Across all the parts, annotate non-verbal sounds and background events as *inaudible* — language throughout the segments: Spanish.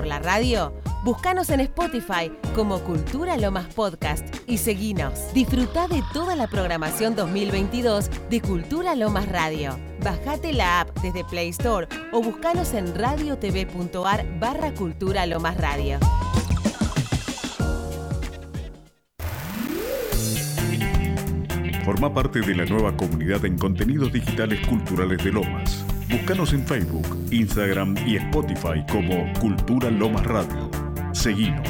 por la radio? Búscanos en Spotify como Cultura Lomas Podcast y seguinos. Disfruta de toda la programación 2022 de Cultura Lomas Radio. Bajate la app desde Play Store o búscanos en radiotv.ar barra Cultura Lomas Radio. Forma parte de la nueva comunidad en contenidos digitales culturales de Lomas. Búscanos en Facebook, Instagram y Spotify como Cultura Lomas Radio. Seguinos.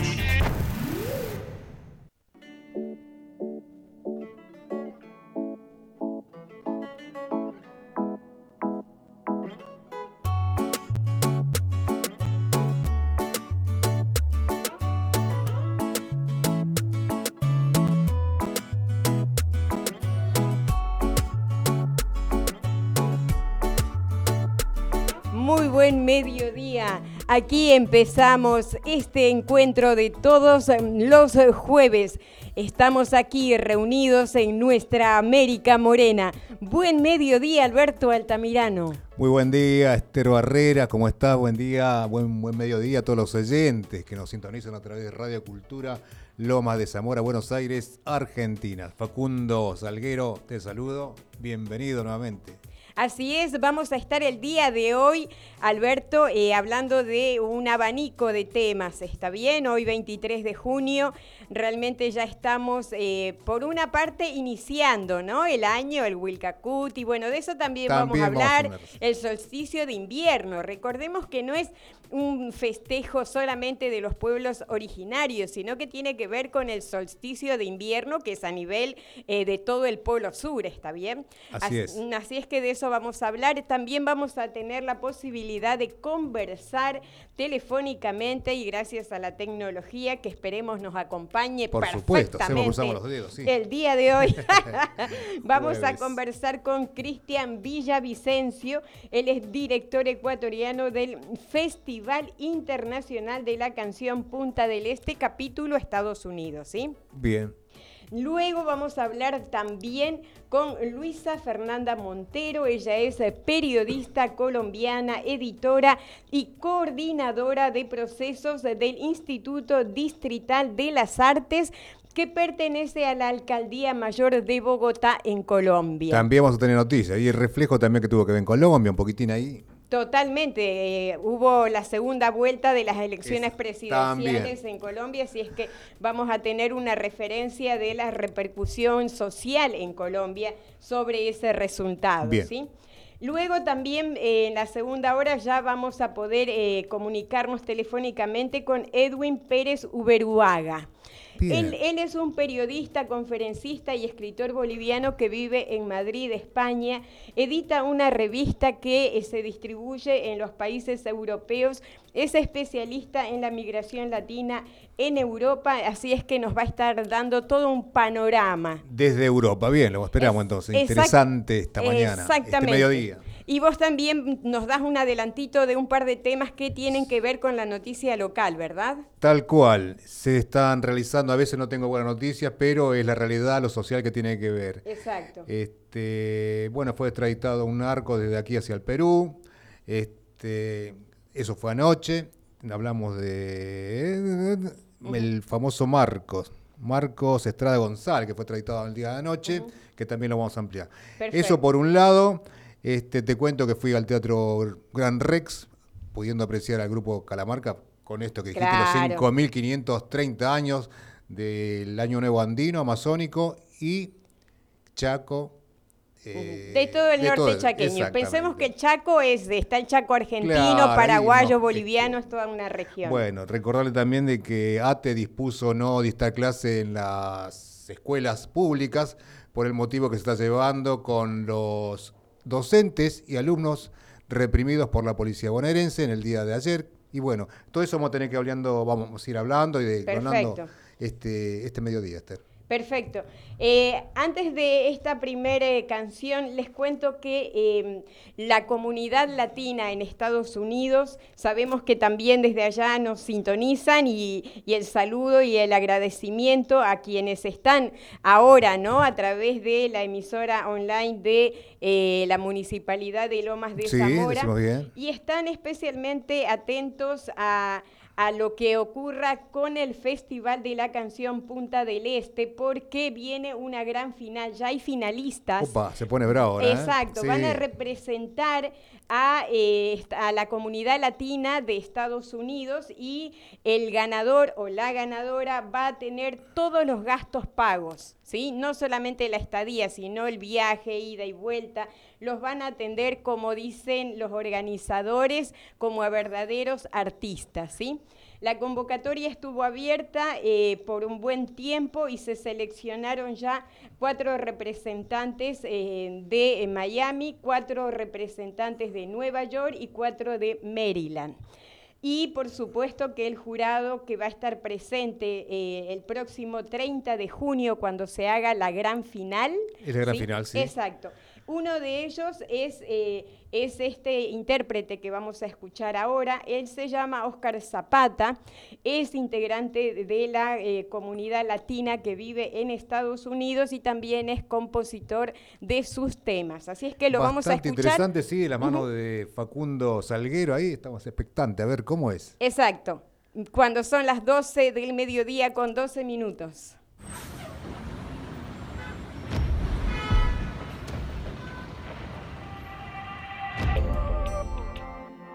Aquí empezamos este encuentro de todos los jueves. Estamos aquí reunidos en nuestra América Morena. Buen mediodía, Alberto Altamirano. Muy buen día, Esther Barrera, ¿cómo estás? Buen día, buen, buen mediodía a todos los oyentes que nos sintonizan a través de Radio Cultura Lomas de Zamora, Buenos Aires, Argentina. Facundo Salguero, te saludo. Bienvenido nuevamente. Así es, vamos a estar el día de hoy, Alberto, eh, hablando de un abanico de temas. ¿Está bien? Hoy 23 de junio, realmente ya estamos, eh, por una parte, iniciando ¿no? el año, el Wilcacut, y bueno, de eso también, También vamos a hablar, vamos a hablar. el solsticio de invierno. Recordemos que no es un festejo solamente de los pueblos originarios, sino que tiene que ver con el solsticio de invierno, que es a nivel eh, de todo el polo sur, ¿está bien? Así es. Así es que de eso vamos a hablar. También vamos a tener la posibilidad de conversar telefónicamente y gracias a la tecnología que esperemos nos acompañe Por supuesto, perfectamente cruzamos los dedos, sí. el día de hoy. *laughs* vamos a conversar con Cristian Villavicencio. Él es director ecuatoriano del Festival Internacional de la Canción Punta del Este, capítulo Estados Unidos, ¿sí? Bien. Luego vamos a hablar también con Luisa Fernanda Montero. Ella es eh, periodista colombiana, editora y coordinadora de procesos del Instituto Distrital de las Artes que pertenece a la Alcaldía Mayor de Bogotá en Colombia. También vamos a tener noticias. Y el reflejo también que tuvo que ver en Colombia, un poquitín ahí. Totalmente. eh, hubo la segunda vuelta de las elecciones Es- presidenciales también. en Colombia, así es que vamos a tener una referencia de la repercusión social en Colombia sobre ese resultado. Bien. ¿sí? Luego también eh, en la segunda hora ya vamos a poder eh, comunicarnos telefónicamente con Edwin Pérez Uberuaga. Él, él es un periodista, conferencista y escritor boliviano que vive en Madrid, España. Edita una revista que eh, se distribuye en los países europeos. Es especialista en la migración latina en Europa, así es que nos va a estar dando todo un panorama. Desde Europa. Bien, lo esperamos Es- entonces. Interesante esta mañana. Exactamente. Este mediodía. Y vos también nos das un adelantito de un par de temas que tienen que ver con la noticia local, ¿verdad? Tal cual. Se están realizando, a veces no tengo buenas noticias, pero es la realidad, lo social que tiene que ver. Exacto. Este, bueno, fue extraditado un narco desde aquí hacia el Perú. Este, eso fue anoche. Hablamos de el famoso Marcos. Marcos Estrada González, que fue extraditado el día de anoche, que también lo vamos a ampliar. Perfecto. Eso por un lado. Este, te cuento que fui al Teatro Gran Rex, pudiendo apreciar al grupo Calamarca con esto que dijiste, Claro. los 5.530 años del Año Nuevo Andino, Amazónico y Chaco. eh, de todo el de norte todo chaqueño. Pensemos que. Chaco es, está el Chaco argentino, Claro, paraguayo, no, boliviano, este, es toda una región. Bueno, recordarle también de que ATE dispuso no dictar clase en las escuelas públicas por el motivo que se está llevando con los docentes y alumnos reprimidos por la policía bonaerense en el día de ayer. Y bueno, todo eso vamos a tener que hablando, vamos a ir hablando y Perfecto. este, este mediodía, Esther. Perfecto. Eh, antes de esta primera eh, canción, les cuento que eh, la comunidad latina en Estados Unidos, sabemos que también desde allá nos sintonizan y, y el saludo y el agradecimiento a quienes están ahora, ¿no? A través de la emisora online de eh, la Municipalidad de Lomas de Sí, Zamora. bien. Y están especialmente atentos a a lo que ocurra con el Festival de la Canción Punta del Este, porque viene una gran final, ya hay finalistas. Opa, se pone bravo ahora. ¿eh? Exacto, van a representar a, eh, a, la comunidad latina de Estados Unidos y el ganador o la ganadora va a tener todos los gastos pagos, ¿sí? No solamente la estadía, sino el viaje, ida y vuelta, los van a atender, como dicen los organizadores, como a verdaderos artistas, ¿sí? La convocatoria estuvo abierta eh, por un buen tiempo y se seleccionaron ya cuatro representantes eh, de Miami, cuatro representantes de Nueva York y cuatro de Maryland. Y por supuesto que el jurado que va a estar presente eh, el próximo 30 de junio cuando se haga la gran final. La gran final, sí. Exacto. Uno de ellos es, eh, es este intérprete que vamos a escuchar ahora. Él se llama Oscar Zapata, es integrante de la eh, comunidad latina que vive en Estados Unidos y también es compositor de sus temas. Así es que lo vamos a escuchar. interesante, sí, la mano de Facundo Salguero ahí, estamos expectantes, a ver cómo es. Exacto, cuando son las 12 del mediodía con 12 minutos.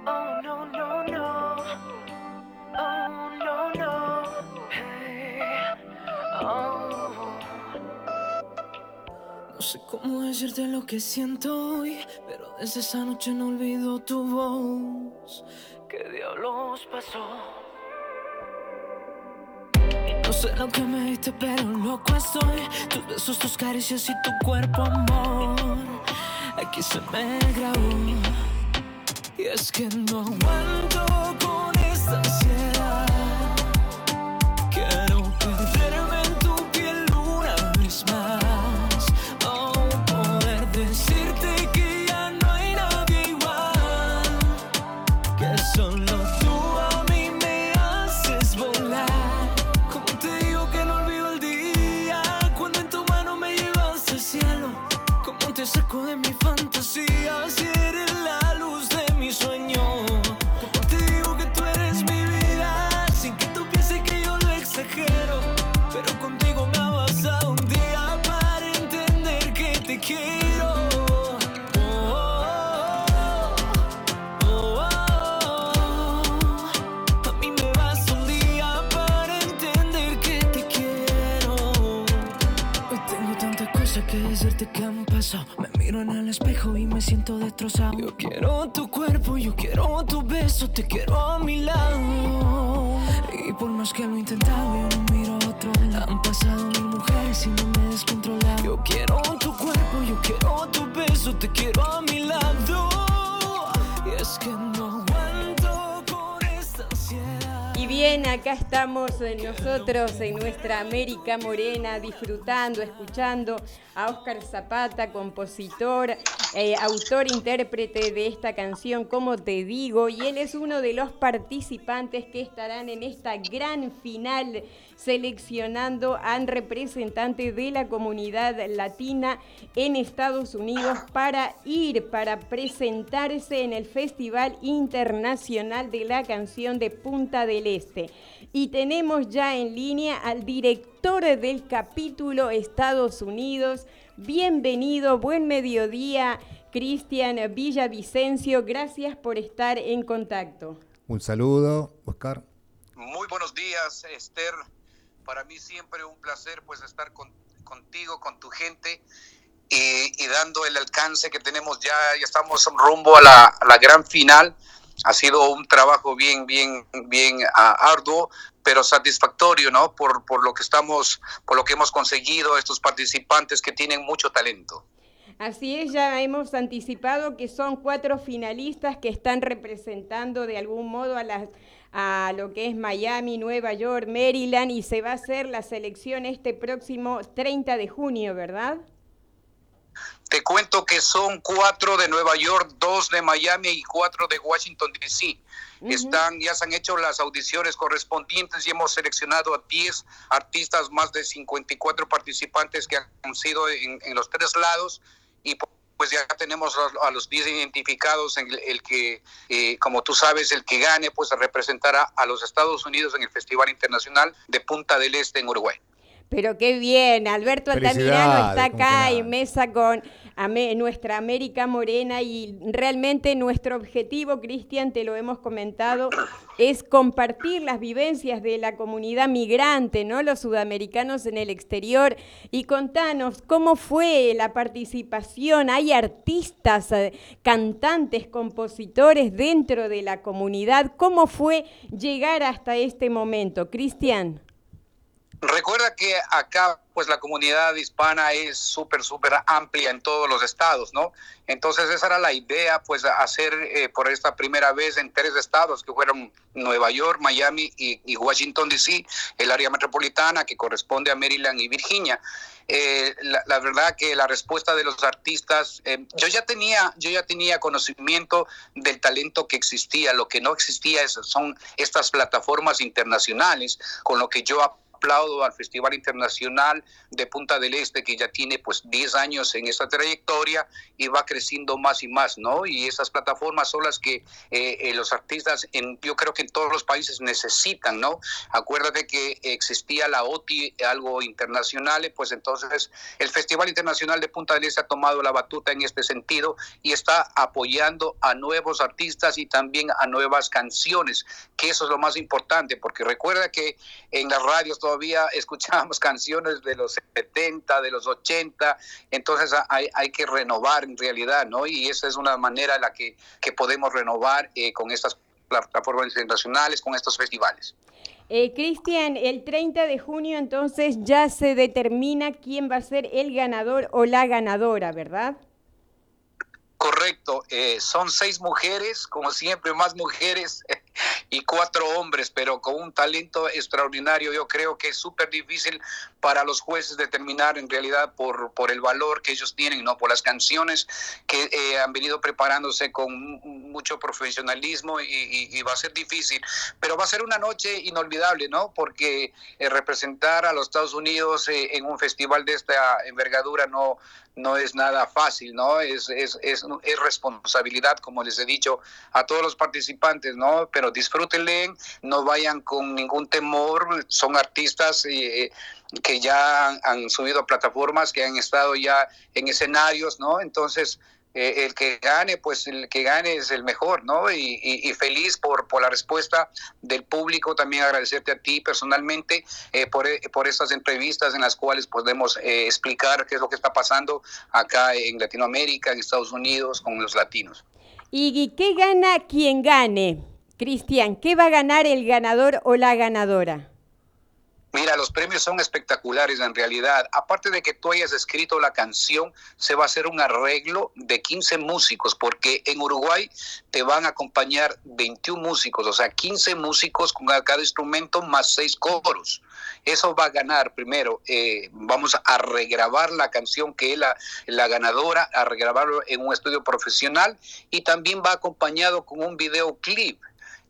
No sé cómo decirte lo que siento hoy, pero desde esa noche no olvido tu voz. ¿Qué diablos pasó? no sé lo que me diste, pero loco estoy. Tus besos, tus caricias y tu cuerpo, amor. Aquí se me grabó. Y es que no aguanto con esta ansiedad. Miro en el espejo y me siento destrozado. Yo quiero tu cuerpo, yo quiero tu beso, te quiero a mi lado. Y por más que lo he intentado, yo no miro a otro. Han pasado mil mujeres y no me he descontrolado. Yo quiero tu cuerpo, yo quiero tu beso, te quiero a mi lado. Y es que no bien, acá estamos nosotros en nuestra América Morena disfrutando, escuchando a Oscar Zapata, compositor, eh, autor, intérprete de esta canción, como te digo, y él es uno de los participantes que estarán en esta gran final seleccionando a representantes de la comunidad latina en Estados Unidos para ir, para presentarse en el Festival Internacional de la Canción de Punta del Este. Y tenemos ya en línea al director del capítulo Estados Unidos. Bienvenido, buen mediodía, Cristian Villavicencio. Gracias por estar en contacto. Un saludo, Oscar. Muy buenos días, Esther. Para mí siempre un placer pues estar contigo, con tu gente y, dando el alcance que tenemos ya, ya estamos rumbo a la, a la gran final ha sido un trabajo bien, bien, bien uh, arduo, pero satisfactorio, ¿no? Por, por lo que estamos, por lo que hemos conseguido, estos participantes que tienen mucho talento. Así es, ya hemos anticipado que son cuatro finalistas que están representando de algún modo a, las, a lo que es Miami, Nueva York, Maryland y se va a hacer la selección este próximo 30 de junio, ¿verdad? Te cuento que son cuatro de Nueva York, dos de Miami y cuatro de Washington, D.C. Están, ya se han hecho las audiciones correspondientes y hemos seleccionado a 10 artistas, más de 54 participantes que han sido en, los tres lados y pues ya tenemos a los 10 identificados, en el, que, eh, como tú sabes, el que gane, pues representará a los Estados Unidos en el Festival Internacional de Punta del Este en Uruguay. Pero qué bien, Alberto Altamirano está acá en mesa con nuestra América Morena y realmente nuestro objetivo, Cristian, te lo hemos comentado, es compartir las vivencias de la comunidad migrante, ¿no? Los sudamericanos en el exterior. Y contanos, ¿cómo fue la participación? ¿Hay artistas, eh, cantantes, compositores dentro de la comunidad? ¿Cómo fue llegar hasta este momento? Cristian. Recuerda que acá pues la comunidad hispana es súper, súper amplia en todos los estados, ¿no? Entonces esa era la idea, pues hacer eh, por esta primera vez en tres estados, que fueron Nueva York, Miami y, Washington, D.C., el área metropolitana que corresponde a Maryland y Virginia. Eh, la, verdad que la respuesta de los artistas, eh, yo ya tenía, yo ya tenía conocimiento del talento que existía, lo que no existía son estas plataformas internacionales con lo que yo aplaudo al Festival Internacional de Punta del Este, que ya tiene pues 10 años en esta trayectoria y va creciendo más y más, ¿no? Y esas plataformas son las que eh, eh, los artistas, en, yo creo que en todos los países necesitan, ¿no? Acuérdate que existía la OTI, algo internacional, pues entonces el Festival Internacional de Punta del Este ha tomado la batuta en este sentido y está apoyando a nuevos artistas y también a nuevas canciones, que eso es lo más importante, porque recuerda que en las radios todavía *laughs* escuchábamos canciones de los 70, de los 80, entonces hay, hay que renovar en realidad, ¿no? Y esa es una manera en la que, que podemos renovar eh, con estas plataformas internacionales, con estos festivales. Eh, Cristian, el 30 de junio entonces ya se determina quién va a ser el ganador o la ganadora, ¿verdad? Correcto, eh, son seis mujeres, como siempre, más mujeres *laughs* y cuatro hombres, pero con un talento extraordinario. Yo creo que es súper difícil para los jueces determinar en realidad por, por el valor que ellos tienen, no por las canciones que eh, han venido preparándose con mucho profesionalismo y, va a ser difícil, pero va a ser una noche inolvidable, ¿no? Porque eh, representar a los Estados Unidos eh, en un festival de esta envergadura no, no es nada fácil, ¿no? Es, es, es, es, responsabilidad, como les he dicho a todos los participantes, ¿no? Pero disfrútenle, no vayan con ningún temor, son artistas eh, que ya han, subido a plataformas, que han estado ya en escenarios, ¿no? Entonces, eh, el que gane, pues el que gane es el mejor, ¿no? Y, feliz por, por la respuesta del público, también agradecerte a ti personalmente eh, por, por estas entrevistas en las cuales podemos explicar qué es lo que está pasando acá en Latinoamérica, en Estados Unidos, con los latinos. ¿Y qué gana quien gane? Cristian, ¿qué va a ganar el ganador o la ganadora? Mira, los premios son espectaculares en realidad. Aparte de que tú hayas escrito la canción, se va a hacer un arreglo de 15 músicos, porque en Uruguay te van a acompañar 21 músicos, o sea, 15 músicos con cada instrumento más 6 coros. Eso va a ganar primero. Eh, vamos a regrabar la canción que es la, la ganadora, a regrabarlo en un estudio profesional y también va acompañado con un videoclip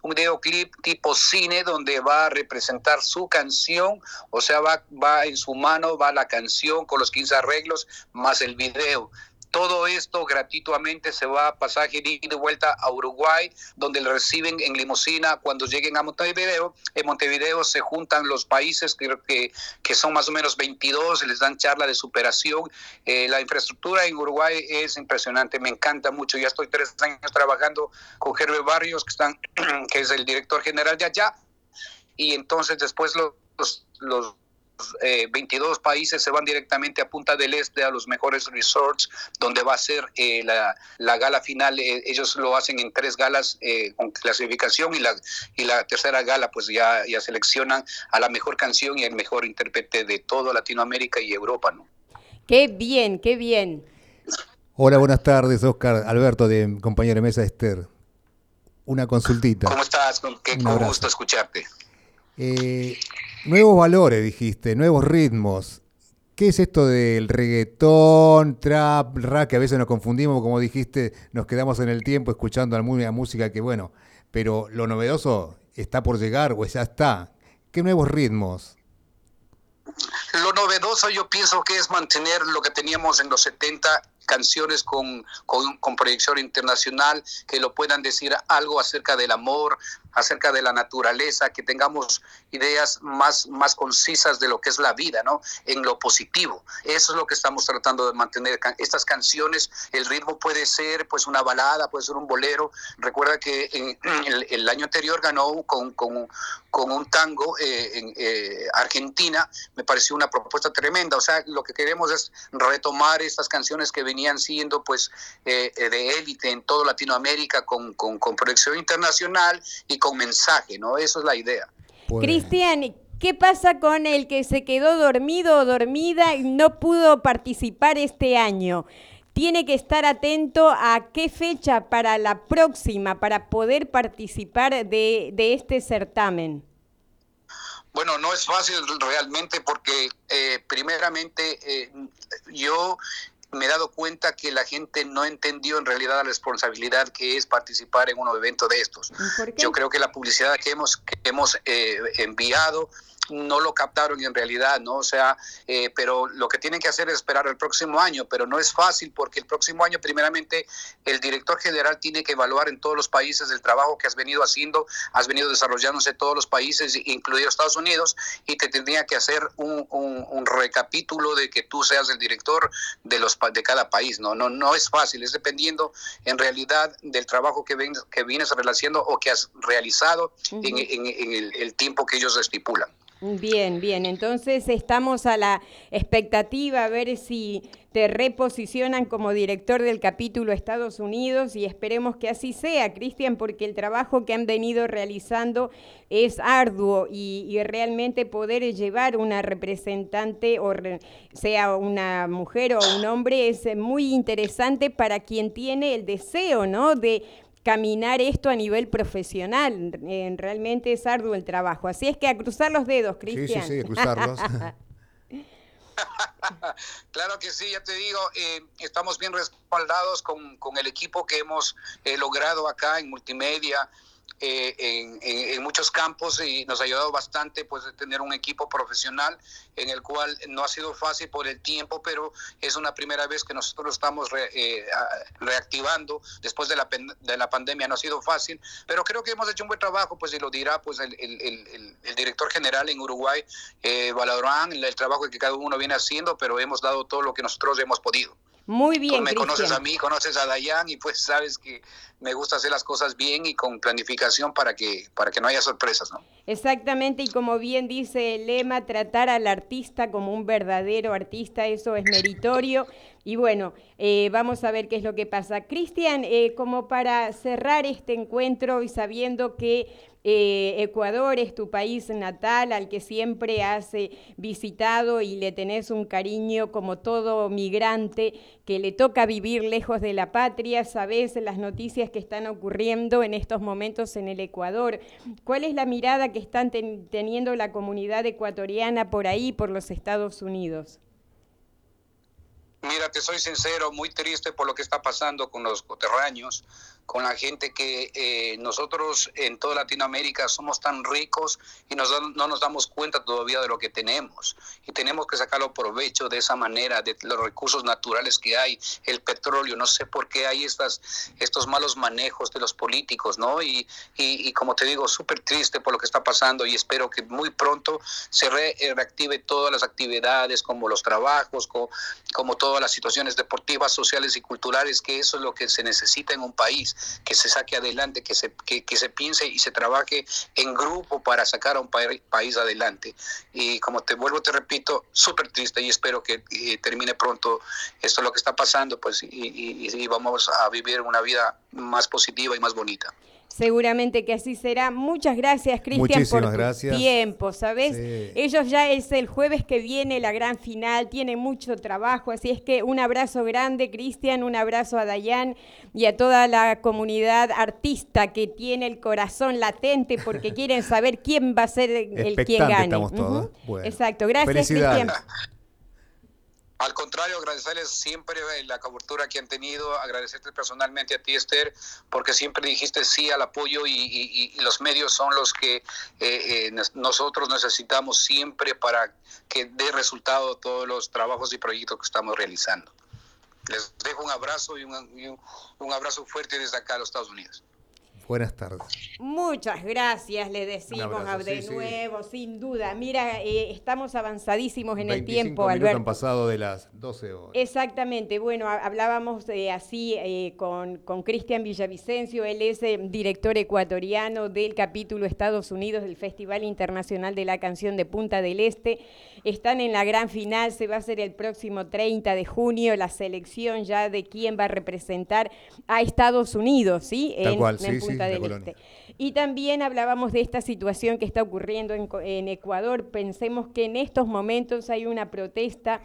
un videoclip tipo cine donde va a representar su canción, o sea, va, va en su mano, va la canción con los 15 arreglos más el video. Todo esto gratuitamente se va a pasaje de de vuelta a Uruguay, donde le reciben en limusina cuando lleguen a Montevideo. En Montevideo se juntan los países, creo que, que son más o menos 22, les dan charla de superación. Eh, la infraestructura en Uruguay es impresionante, me encanta mucho. Ya estoy tres años trabajando con Gerbe Barrios, que, están, *clears throat* que es el director general de allá. Y entonces después los, los 22 eh, países se van directamente a Punta del Este, a los mejores resorts, donde va a ser eh, la, la, gala final. Eh, ellos lo hacen en tres galas con clasificación y la, y la tercera gala pues ya, ya seleccionan a la mejor canción y el mejor intérprete de toda Latinoamérica y Europa. ¿no? Qué bien, qué bien. Hola, buenas tardes, Oscar. Alberto, de compañero de mesa Esther. Una consultita. ¿Cómo estás? Qué gusto escucharte. Eh, Nuevos valores, dijiste, nuevos ritmos. ¿Qué es esto del reggaetón, trap, rap, que a veces nos confundimos, como dijiste, nos quedamos en el tiempo escuchando la música que, bueno, pero lo novedoso está por llegar o ya está. ¿Qué nuevos ritmos? Lo novedoso yo pienso que es mantener lo que teníamos en los 70 canciones con, con proyección internacional, que lo puedan decir algo acerca del amor, acerca de la naturaleza, que tengamos ideas más, más concisas de lo que es la vida, ¿no? En lo positivo. Eso es lo que estamos tratando de mantener. Estas canciones, el ritmo puede ser pues una balada, puede ser un bolero. Recuerda que en, el, año anterior ganó con, con, con un tango eh, en eh, Argentina, me pareció una propuesta tremenda. O sea, lo que queremos es retomar estas canciones que venían siendo pues eh, de élite en toda Latinoamérica con, con, con proyección internacional y con mensaje, ¿no? Eso es la idea. Pues Cristian, ¿qué pasa con el que se quedó dormido o dormida y no pudo participar este año? Tiene que estar atento a qué fecha para la próxima, para poder participar de, este certamen. Bueno, no es fácil realmente porque eh, primeramente eh, yo me he dado cuenta que la gente no entendió en realidad la responsabilidad que es participar en un evento de estos. Yo creo que la publicidad que hemos, que hemos eh, enviado no lo captaron en realidad, ¿no? O sea, eh, pero lo que tienen que hacer es esperar el próximo año, pero no es fácil porque el próximo año, primeramente, el director general tiene que evaluar en todos los países el trabajo que has venido haciendo, has venido desarrollándose en todos los países, incluidos Estados Unidos, y te tendría que hacer un, un, recapítulo de que tú seas el director de, los, de cada país, ¿no? No, no es fácil, es dependiendo en realidad del trabajo que, ven, que vienes realizando o que has realizado en, el, el tiempo que ellos estipulan. Bien, bien. Entonces estamos a la expectativa a ver si te reposicionan como director del capítulo Estados Unidos y esperemos que así sea, Cristian, porque el trabajo que han venido realizando es arduo y, realmente poder llevar una representante, o sea una mujer o un hombre, es muy interesante para quien tiene el deseo, ¿no? De caminar esto a nivel profesional. realmente es arduo el trabajo. Así es que a cruzar los dedos, Cristian. Sí, sí, sí, a cruzarlos. *laughs* claro que sí, ya te digo, eh, estamos bien respaldados con, con, el equipo que hemos eh, logrado acá en multimedia, eh, en, muchos campos y nos ha ayudado bastante pues tener un equipo profesional en el cual no ha sido fácil por el tiempo, pero es una primera vez que nosotros estamos eh, reactivando después de la, de la pandemia, no ha sido fácil, pero creo que hemos hecho un buen trabajo, pues y lo dirá pues el, el, el, director general en Uruguay, eh, el trabajo que cada uno viene haciendo, pero hemos dado todo lo que nosotros hemos podido. Muy bien. Tú me conoces a mí, conoces a Dayan y pues sabes que me gusta hacer las cosas bien y con planificación para que, para que no haya sorpresas, ¿no? Exactamente, y como bien dice el lema, tratar al artista como un verdadero artista, eso es meritorio. Y bueno, eh, vamos a ver qué es lo que pasa. Cristian, eh, como para cerrar este encuentro y sabiendo que eh, Ecuador es tu país natal al que siempre has visitado y le tenés un cariño como todo migrante que le toca vivir lejos de la patria, sabes las noticias que están ocurriendo en estos momentos en el Ecuador. ¿Cuál es la mirada que están teniendo la comunidad ecuatoriana por ahí, por los Estados Unidos? Mira, te soy sincero, muy triste por lo que está pasando con los coterráneos, con la gente que eh, nosotros en toda Latinoamérica somos tan ricos y nos, no nos damos cuenta todavía de lo que tenemos. Y tenemos que sacarlo provecho de esa manera, de los recursos naturales que hay, el petróleo. No sé por qué hay estas, estos malos manejos de los políticos, ¿no? Y, y, como te digo, súper triste por lo que está pasando y espero que muy pronto se eh, reactive todas las actividades, como los trabajos, como, como todas las situaciones deportivas, sociales y culturales, que eso es lo que se necesita en un país que se saque adelante, que se, que, se piense y se trabaje en grupo para sacar a un país adelante. Y como te vuelvo, te repito, súper triste y espero que termine pronto esto lo que está pasando, pues, y, y vamos a vivir una vida más positiva y más bonita. Seguramente que así será. Muchas gracias, Cristian, por tu tiempo, ¿sabes? Ellos ya es el jueves que viene la gran final, tiene mucho trabajo, así es que un abrazo grande, Cristian, un abrazo a Dayan y a toda la comunidad artista que tiene el corazón latente porque *laughs* quieren saber quién va a ser el quien gane. Estamos todos. Exacto, gracias, Cristian. Al contrario, agradecerles siempre eh, la cobertura que han tenido, agradecerte personalmente a ti, Esther, porque siempre dijiste sí al apoyo y, los medios son los que eh, eh, nosotros necesitamos siempre para que dé resultado todos los trabajos y proyectos que estamos realizando. Les dejo un abrazo y un, un- un abrazo fuerte desde acá a los Estados Unidos. Buenas tardes. Muchas gracias, le decimos abrazo, de sí, sí. nuevo, sin duda. Mira, eh, estamos avanzadísimos en el 25 tiempo, Alberto. han pasado de las 12 horas. Exactamente, bueno, ha- hablábamos eh, así eh, con con Cristian Villavicencio, él es eh, director ecuatoriano del capítulo Estados Unidos del Festival Internacional de la Canción de Punta del Este. Están en la gran final, se va a hacer el próximo 30 de junio la selección ya de quién va a representar a Estados Unidos, ¿sí? Tal en, cual, en sí, sí, Punta del. Este. Y también hablábamos de esta situación que está ocurriendo en, en Ecuador. Pensemos que en estos momentos hay una protesta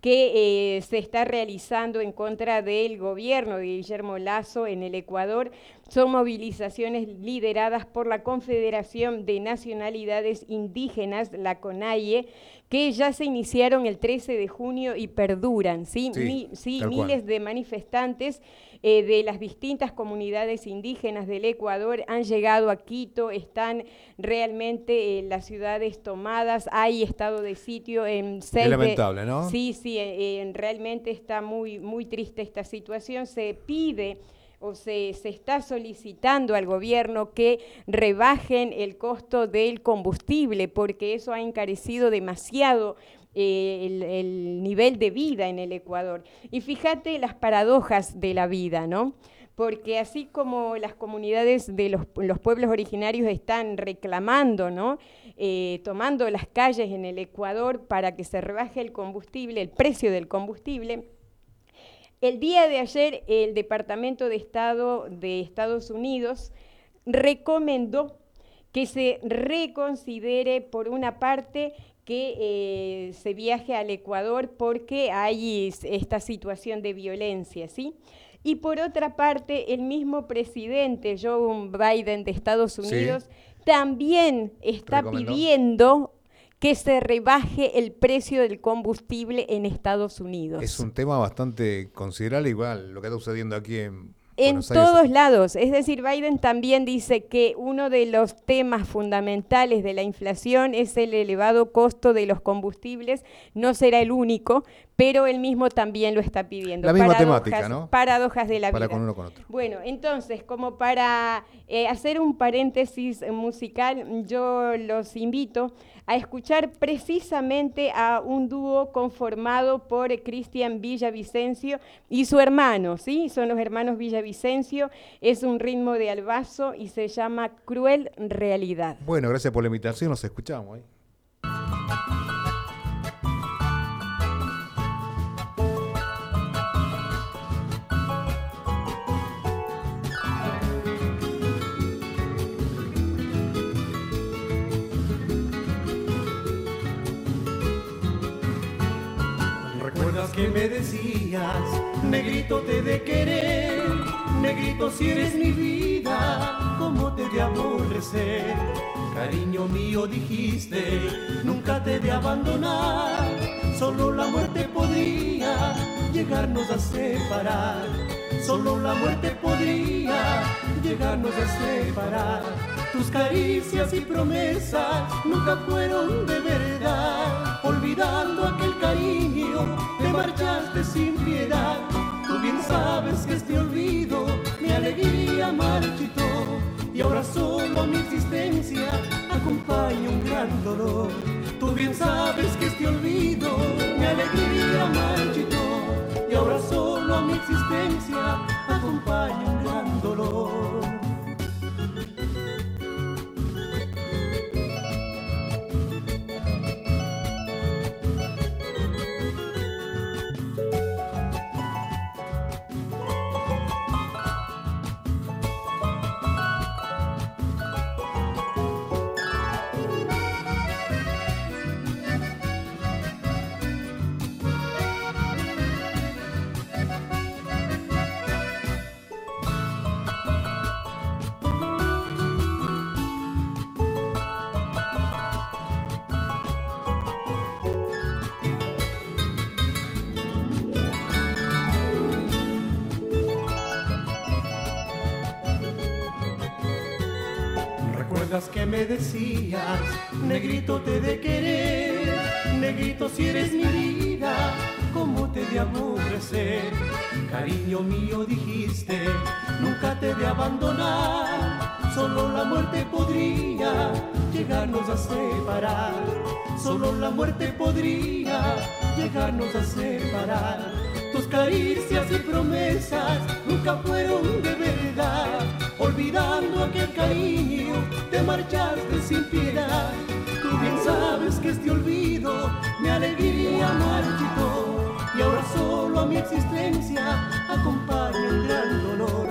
que eh, se está realizando en contra del gobierno de Guillermo Lazo en el Ecuador. Son movilizaciones lideradas por la Confederación de Nacionalidades Indígenas, la CONAIE, que ya se iniciaron el 13 de junio y perduran, ¿sí? Sí, Mi- sí, cual. miles de manifestantes eh, de las distintas comunidades indígenas del Ecuador han llegado a Quito, están realmente eh, las ciudades tomadas, hay estado de sitio en seis de- lamentable, ¿no? Sí, sí, eh, eh, realmente está muy, muy triste esta situación. Se pide o se, se está solicitando al gobierno que rebajen el costo del combustible porque eso ha encarecido demasiado eh, el, el nivel de vida en el Ecuador. Y fíjate las paradojas de la vida, ¿no? Porque así como las comunidades de los, los pueblos originarios están reclamando, ¿no? Eh, tomando las calles en el Ecuador para que se rebaje el combustible, el precio del combustible, el día de ayer el Departamento de Estado de Estados Unidos recomendó que se reconsidere por una parte que eh, se viaje al Ecuador porque hay es- esta situación de violencia, ¿sí? Y por otra parte, el mismo presidente Joe Biden de Estados Sí. Unidos también está Recomendó. pidiendo que se rebaje el precio del combustible en Estados Unidos. Es un tema bastante considerable, igual lo que está sucediendo aquí en En todos lados. Es decir, Biden también dice que uno de los temas fundamentales de la inflación es el elevado costo de los combustibles. No será el único, pero él mismo también lo está pidiendo. La misma Paradojas- temática, ¿no? Paradojas de la Para vida. con uno con otro. Bueno, entonces, como para eh, hacer un paréntesis musical, yo los invito a escuchar precisamente a un dúo conformado por Cristian Villavicencio y su hermano, ¿sí? Son los hermanos Villavicencio, es un ritmo de albazo y se llama Cruel Realidad. Bueno, gracias por la invitación, nos escuchamos. ¿eh? Que me decías, negrito te de querer? Negrito si eres mi vida, ¿cómo te de aborrecer? Cariño mío dijiste, nunca te de abandonar, solo la muerte podría llegarnos a separar. Solo la muerte podría llegarnos a separar. Tus caricias y promesas nunca fueron de verdad. Olvidando aquel cariño, te marchaste sin piedad. Tú bien sabes que este olvido mi alegría marchitó. Y ahora solo mi existencia acompaña un gran dolor. Tú bien sabes que este olvido mi alegría marchitó. Y ahora solo mi existencia acompaña un gran dolor. Negrito te de querer? Negrito si eres mi vida, ¿cómo te de aborrecer. Cariño mío dijiste, nunca te de abandonar. Solo la muerte podría llegarnos a separar. Solo la muerte podría llegarnos a separar. Tus caricias y promesas nunca fueron de verdad. Olvidando aquel cariño, te marchaste sin piedad. Que este olvido mi alegría marchitó. Y ahora solo a mi existencia acompaña un gran dolor.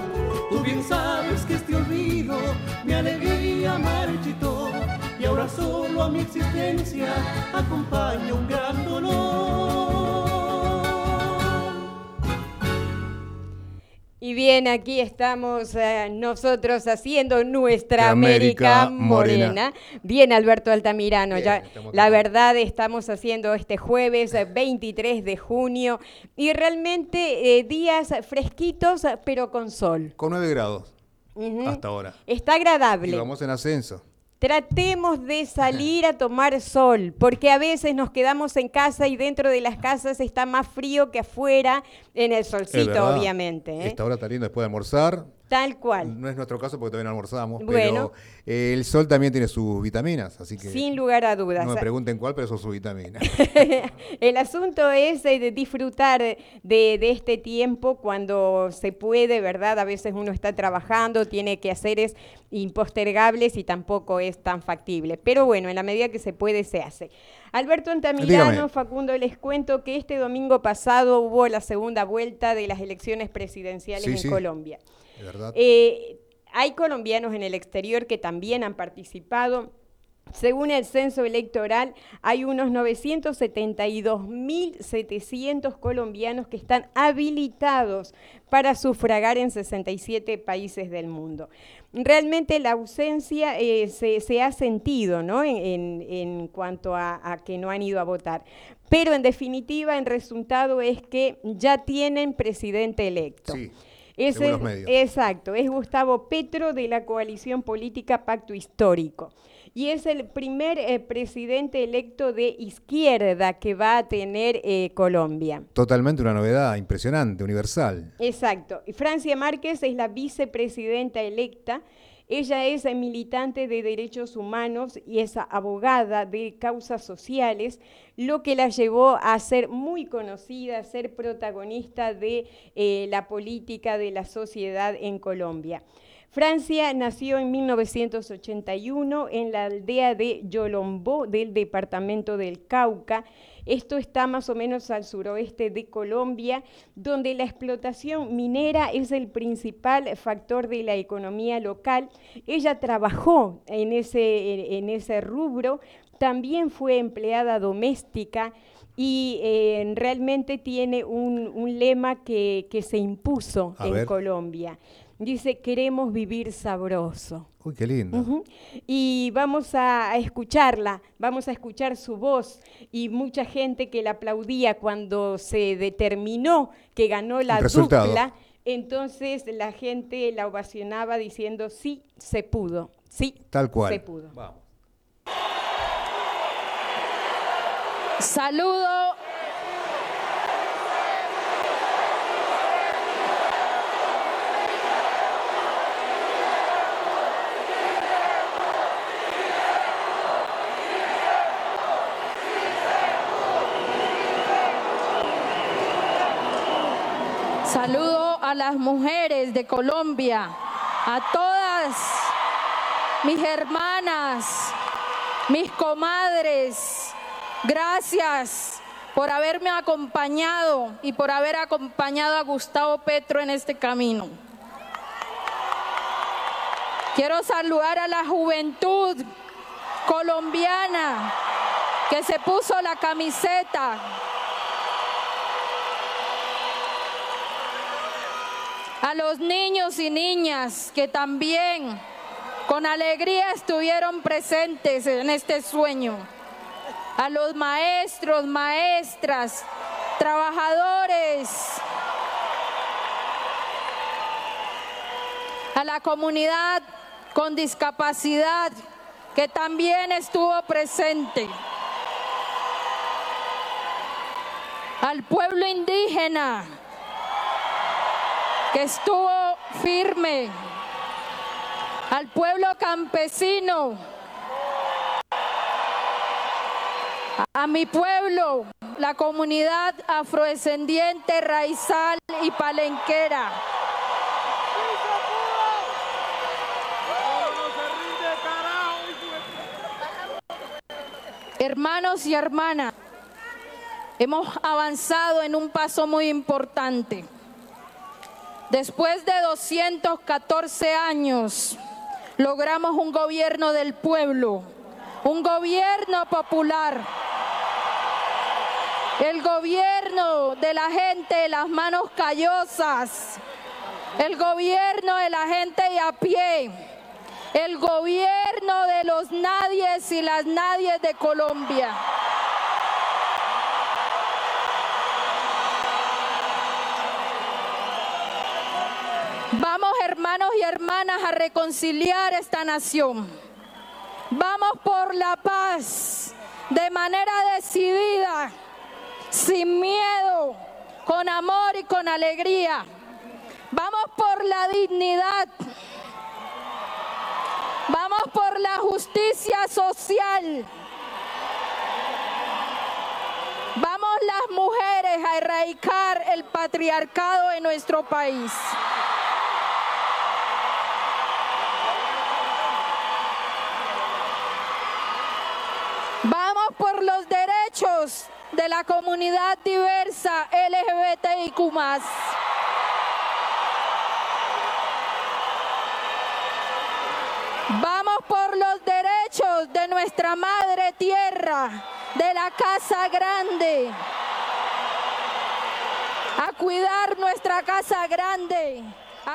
Tú bien sabes que este olvido mi alegría marchitó. Y ahora solo a mi existencia acompaña un gran dolor. Y bien, aquí estamos eh, nosotros haciendo nuestra América, América morena. morena. Bien, Alberto Altamirano, Bien, ya la acá. verdad estamos haciendo este jueves eh, 23 de junio y realmente eh, días fresquitos pero con sol. Con 9 grados hasta ahora. Está agradable. Y vamos en ascenso. Tratemos de salir a tomar sol, porque a veces nos quedamos en casa y dentro de las casas está más frío que afuera en el solcito, obviamente. ¿eh? Esta hora está lindo después de almorzar. Tal cual. No es nuestro caso porque todavía no almorzamos. Bueno. Pero eh, el sol también tiene sus vitaminas. Así que Sin lugar a dudas. no me pregunten cuál, pero son sus vitaminas. *laughs* El asunto es eh, de disfrutar de, de este tiempo cuando se puede, ¿verdad? A veces uno está trabajando, tiene quehaceres impostergables y tampoco es tan factible. Pero bueno, en la medida que se puede, se hace. Alberto Antamirano, Dígame. Facundo, les cuento que este domingo pasado hubo la segunda vuelta de las elecciones presidenciales Sí, en sí. Colombia. De verdad. Eh, hay colombianos en el exterior que también han participado. Según el censo electoral, hay unos 972.700 colombianos que están habilitados para sufragar en 67 países del mundo. Realmente la ausencia eh, se, se ha sentido ¿no? en, en- en cuanto a, a que no han ido a votar. Pero en definitiva, el resultado es que ya tienen presidente electo. Sí, Es según el- los medios. Exacto, es Gustavo Petro de la coalición política Pacto Histórico. Y es el primer eh, presidente electo de izquierda que va a tener eh, Colombia. Totalmente una novedad impresionante, universal. Exacto. Y Francia Márquez es la vicepresidenta electa. Ella es militante de derechos humanos y es abogada de causas sociales, lo que la llevó a ser muy conocida, a ser protagonista de eh, la política de la sociedad en Colombia. Francia nació en 1981 en la aldea de Yolombó del departamento del Cauca. Esto está más o menos al suroeste de Colombia, donde la explotación minera es el principal factor de la economía local. Ella trabajó en ese, en ese rubro, también fue empleada doméstica y eh, realmente tiene un, un lema que, que se impuso A en ver. Colombia. Dice, queremos vivir sabroso. Uy, qué lindo. Y vamos a, a escucharla, vamos a escuchar su voz y mucha gente que la aplaudía cuando se determinó que ganó la dupla, entonces la gente la ovacionaba diciendo sí, se pudo, sí, Tal cual. se pudo. Vamos. Saludo. Saludo a las mujeres de Colombia, a todas mis hermanas, mis comadres, gracias por haberme acompañado y por haber acompañado a Gustavo Petro en este camino. Quiero saludar a la juventud colombiana que se puso la camiseta. A los niños y niñas que también con alegría estuvieron presentes en este sueño. A los maestros, maestras, trabajadores. A la comunidad con discapacidad que también estuvo presente. al pueblo indígena que estuvo firme, al pueblo campesino, a mi pueblo, la comunidad afrodescendiente, raizal y palenquera. Hermanos y hermanas, hemos avanzado en un paso muy importante. Después de 214 años, logramos un gobierno del pueblo, un gobierno popular, el gobierno de la gente de las manos callosas, el gobierno de la gente de a pie, el gobierno de los nadies y las nadies de Colombia. Vamos hermanos y hermanas a reconciliar esta nación. Vamos por la paz de manera decidida, sin miedo, con amor y con alegría. Vamos por la dignidad. Vamos por la justicia social. Vamos las mujeres a erradicar el patriarcado en nuestro país. Vamos por los derechos de la comunidad diversa LGBTIQ. Vamos por los derechos de nuestra madre tierra, de la casa grande. A cuidar nuestra casa grande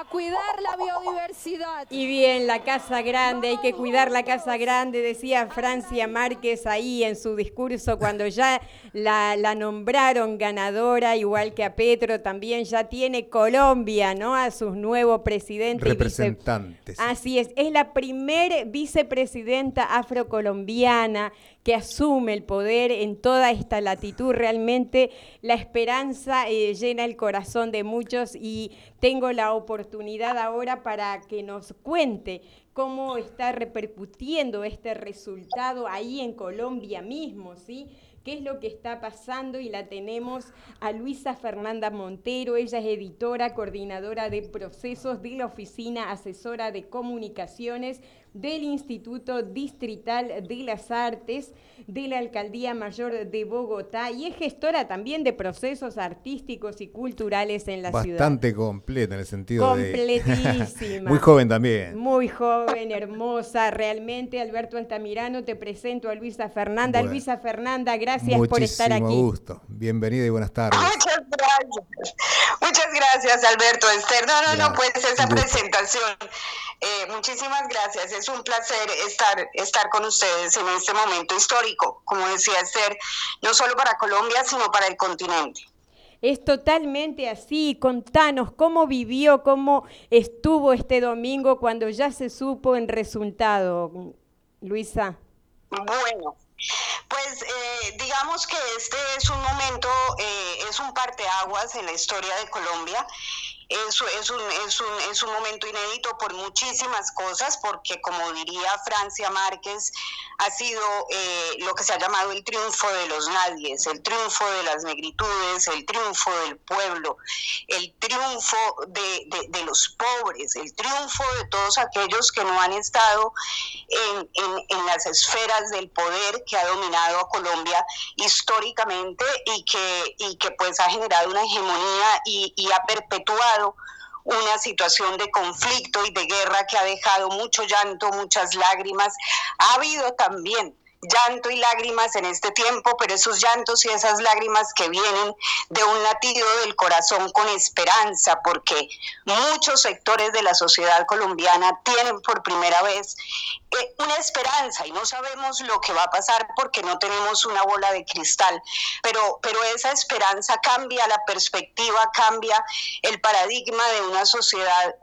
a cuidar la biodiversidad. Y bien, la Casa Grande, hay que cuidar la Casa Grande, decía Francia Márquez ahí en su discurso cuando ya la, la nombraron ganadora, igual que a Petro, también ya tiene Colombia, ¿no? A sus nuevos presidentes. Representantes. Así es, es la primer vicepresidenta afrocolombiana que asume el poder en toda esta latitud. Realmente la esperanza eh, llena el corazón de muchos y tengo la oportunidad ahora para que nos cuente cómo está repercutiendo este resultado ahí en Colombia mismo, ¿sí? qué es lo que está pasando y la tenemos a Luisa Fernanda Montero, ella es editora, coordinadora de procesos de la Oficina Asesora de Comunicaciones del Instituto Distrital de las Artes de la Alcaldía Mayor de Bogotá y es gestora también de procesos artísticos y culturales en la ciudad. Bastante completa en el sentido Completísima. *laughs* Muy joven también. Muy joven, hermosa, realmente. Alberto Altamirano, te presento a Luisa Fernanda. Luisa Fernanda, gracias por estar aquí. Muchísimo gusto. Bienvenida y buenas tardes. Muchas gracias. Muchas gracias, Alberto. Esther, no, no, no, pues esa presentación. Eh, muchísimas gracias. Es un placer estar, estar con ustedes en este momento histórico, como decía Esther, no solo para Colombia, sino para el continente. Es totalmente así. Contanos cómo vivió, cómo estuvo este domingo cuando ya se supo el resultado, Luisa. Bueno, pues eh, digamos que este es un momento, eh, es un parteaguas en la historia de Colombia es, es, un, es, un, es un momento inédito por muchísimas cosas, porque como diría Francia Márquez, ha sido eh, lo que se ha llamado el triunfo de los nadies, el triunfo de las negritudes, el triunfo del pueblo, el triunfo de, de, los pobres, el triunfo de todos aquellos que no han estado en, en, las esferas del poder que ha dominado a Colombia históricamente y que, y que pues ha generado una hegemonía y ha perpetuado una situación de conflicto y de guerra que ha dejado mucho llanto, muchas lágrimas. Ha habido también llanto y lágrimas en este tiempo, pero esos llantos y esas lágrimas que vienen de un latido del corazón con esperanza, porque muchos sectores de la sociedad colombiana tienen por primera vez eh, una esperanza y no sabemos lo que va a pasar porque no tenemos una bola de cristal, pero, pero esa esperanza cambia la perspectiva, cambia el paradigma de una sociedad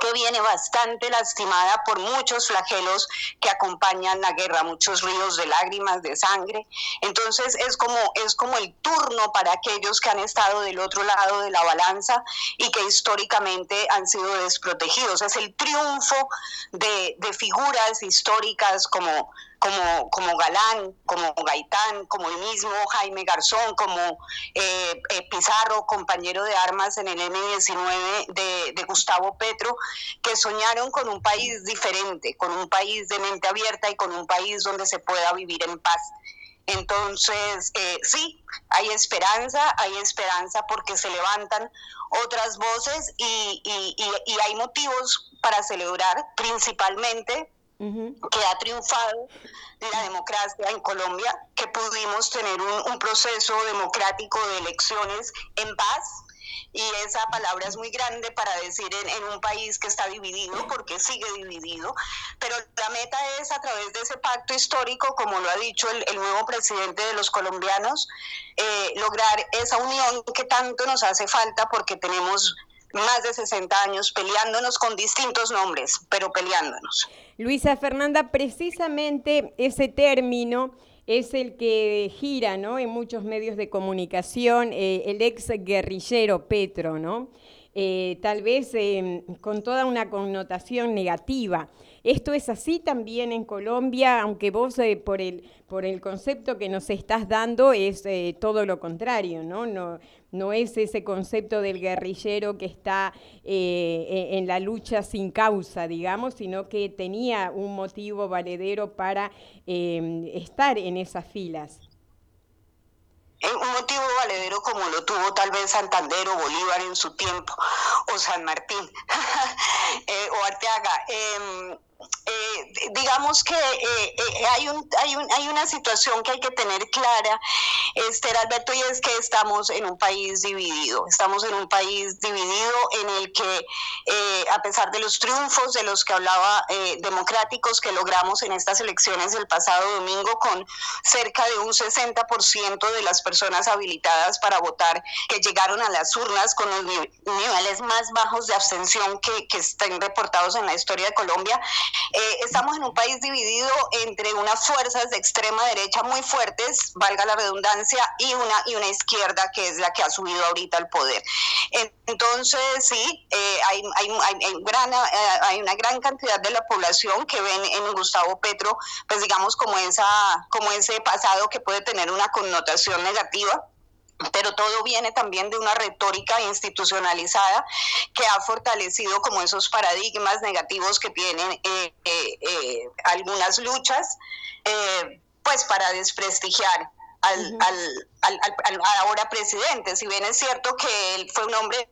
que viene bastante lastimada por muchos flagelos que acompañan la guerra, muchos ríos de lágrimas, de sangre. Entonces es como, es como el turno para aquellos que han estado del otro lado de la balanza y que históricamente han sido desprotegidos. Es el triunfo de, de figuras históricas como como, como Galán, como Gaitán, como el mismo Jaime Garzón, como eh, eh, Pizarro, compañero de armas en el M-19 de, Gustavo Petro, que soñaron con un país diferente, con un país de mente abierta y con un país donde se pueda vivir en paz. Entonces, eh, sí, hay esperanza, hay esperanza porque se levantan otras voces y, y hay motivos para celebrar, principalmente que ha triunfado la democracia en Colombia, que pudimos tener un, proceso democrático de elecciones en paz. Y esa palabra es muy grande para decir en, un país que está dividido, porque sigue dividido, pero la meta es a través de ese pacto histórico, como lo ha dicho el, el nuevo presidente de los colombianos, eh, lograr esa unión que tanto nos hace falta porque tenemos más de 60 años peleándonos con distintos nombres, pero peleándonos. Luisa Fernanda, precisamente ese término es el que gira ¿no? en muchos medios de comunicación, eh, el ex guerrillero Petro, ¿no? Eh, tal vez eh, con toda una connotación negativa. Esto es así también en Colombia, aunque vos eh, por, el, por el concepto que nos estás dando es todo lo contrario. ¿no? No es ese concepto del guerrillero que está eh, en la lucha sin causa, digamos, sino que tenía un motivo valedero para eh, estar en esas filas un motivo valedero como lo tuvo tal vez Santander o Bolívar en su tiempo, o San Martín, *laughs* eh, o Arteaga. Eh, digamos que eh, eh, hay, un, hay, un, hay una situación que hay que tener clara, Esther Alberto, y es que estamos en un país dividido. Estamos en un país dividido en el que, eh, a pesar de los triunfos de los que hablaba democráticos que logramos en estas elecciones el pasado domingo, con cerca de un 60% de las personas habilitadas para votar que llegaron a las urnas con los niveles más bajos de abstención que, que estén reportados en la historia de Colombia, eh, estamos en un país dividido entre unas fuerzas de extrema derecha muy fuertes, valga la redundancia, y una, y una izquierda que es la que ha subido ahorita al poder. Entonces, sí, eh, hay, hay, hay, gran, eh, hay, una gran cantidad de la población que ven en Gustavo Petro, pues digamos, como, esa, como ese pasado que puede tener una connotación negativa pero todo viene también de una retórica institucionalizada que ha fortalecido como esos paradigmas negativos que tienen eh, eh, eh, algunas luchas, pues para desprestigiar al, uh -huh. al, al, al, al, ahora presidente. Si bien es cierto que él fue un hombre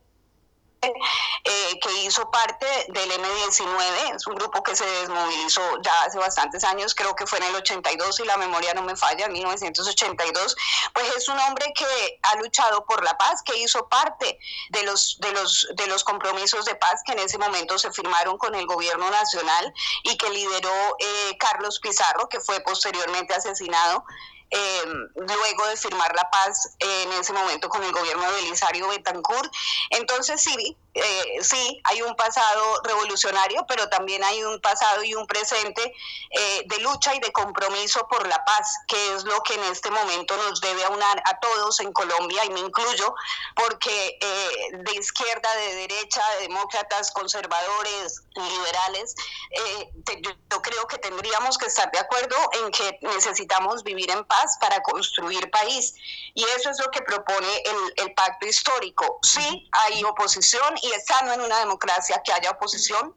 eh, que hizo parte del M19, es un grupo que se desmovilizó ya hace bastantes años, creo que fue en el 82 y la memoria no me falla, en 1982, pues es un hombre que ha luchado por la paz, que hizo parte de los, de los, de los compromisos de paz que en ese momento se firmaron con el gobierno nacional y que lideró eh, Carlos Pizarro, que fue posteriormente asesinado eh, luego de firmar la paz en ese momento con el gobierno de Belisario Betancourt. Entonces sí, eh, sí, hay un pasado revolucionario, pero también hay un pasado y un presente eh, de lucha y de compromiso por la paz, que es lo que en este momento nos debe aunar a todos en Colombia, y me incluyo, porque eh, de izquierda, de derecha, de demócratas, conservadores, liberales, eh, te, yo, yo creo que tendríamos que estar de acuerdo en que necesitamos vivir en paz para construir país, y eso es lo que propone el, el pacto histórico. Sí, hay oposición, y es sano en una democracia que haya oposición,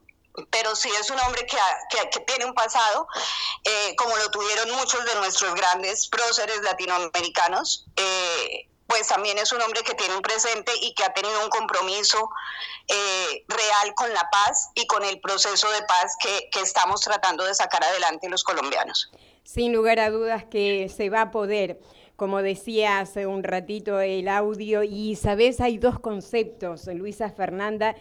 pero sí es un hombre que, que, tiene un pasado, eh, como lo tuvieron muchos de nuestros grandes próceres latinoamericanos. Eh, pues también es un hombre que tiene un presente y que ha tenido un compromiso eh, real con la paz y con el proceso de paz que, que estamos tratando de sacar adelante los colombianos. Sin lugar a dudas que se va a poder como decía hace un ratito el audio, y sabes, hay dos conceptos, Luisa Fernanda,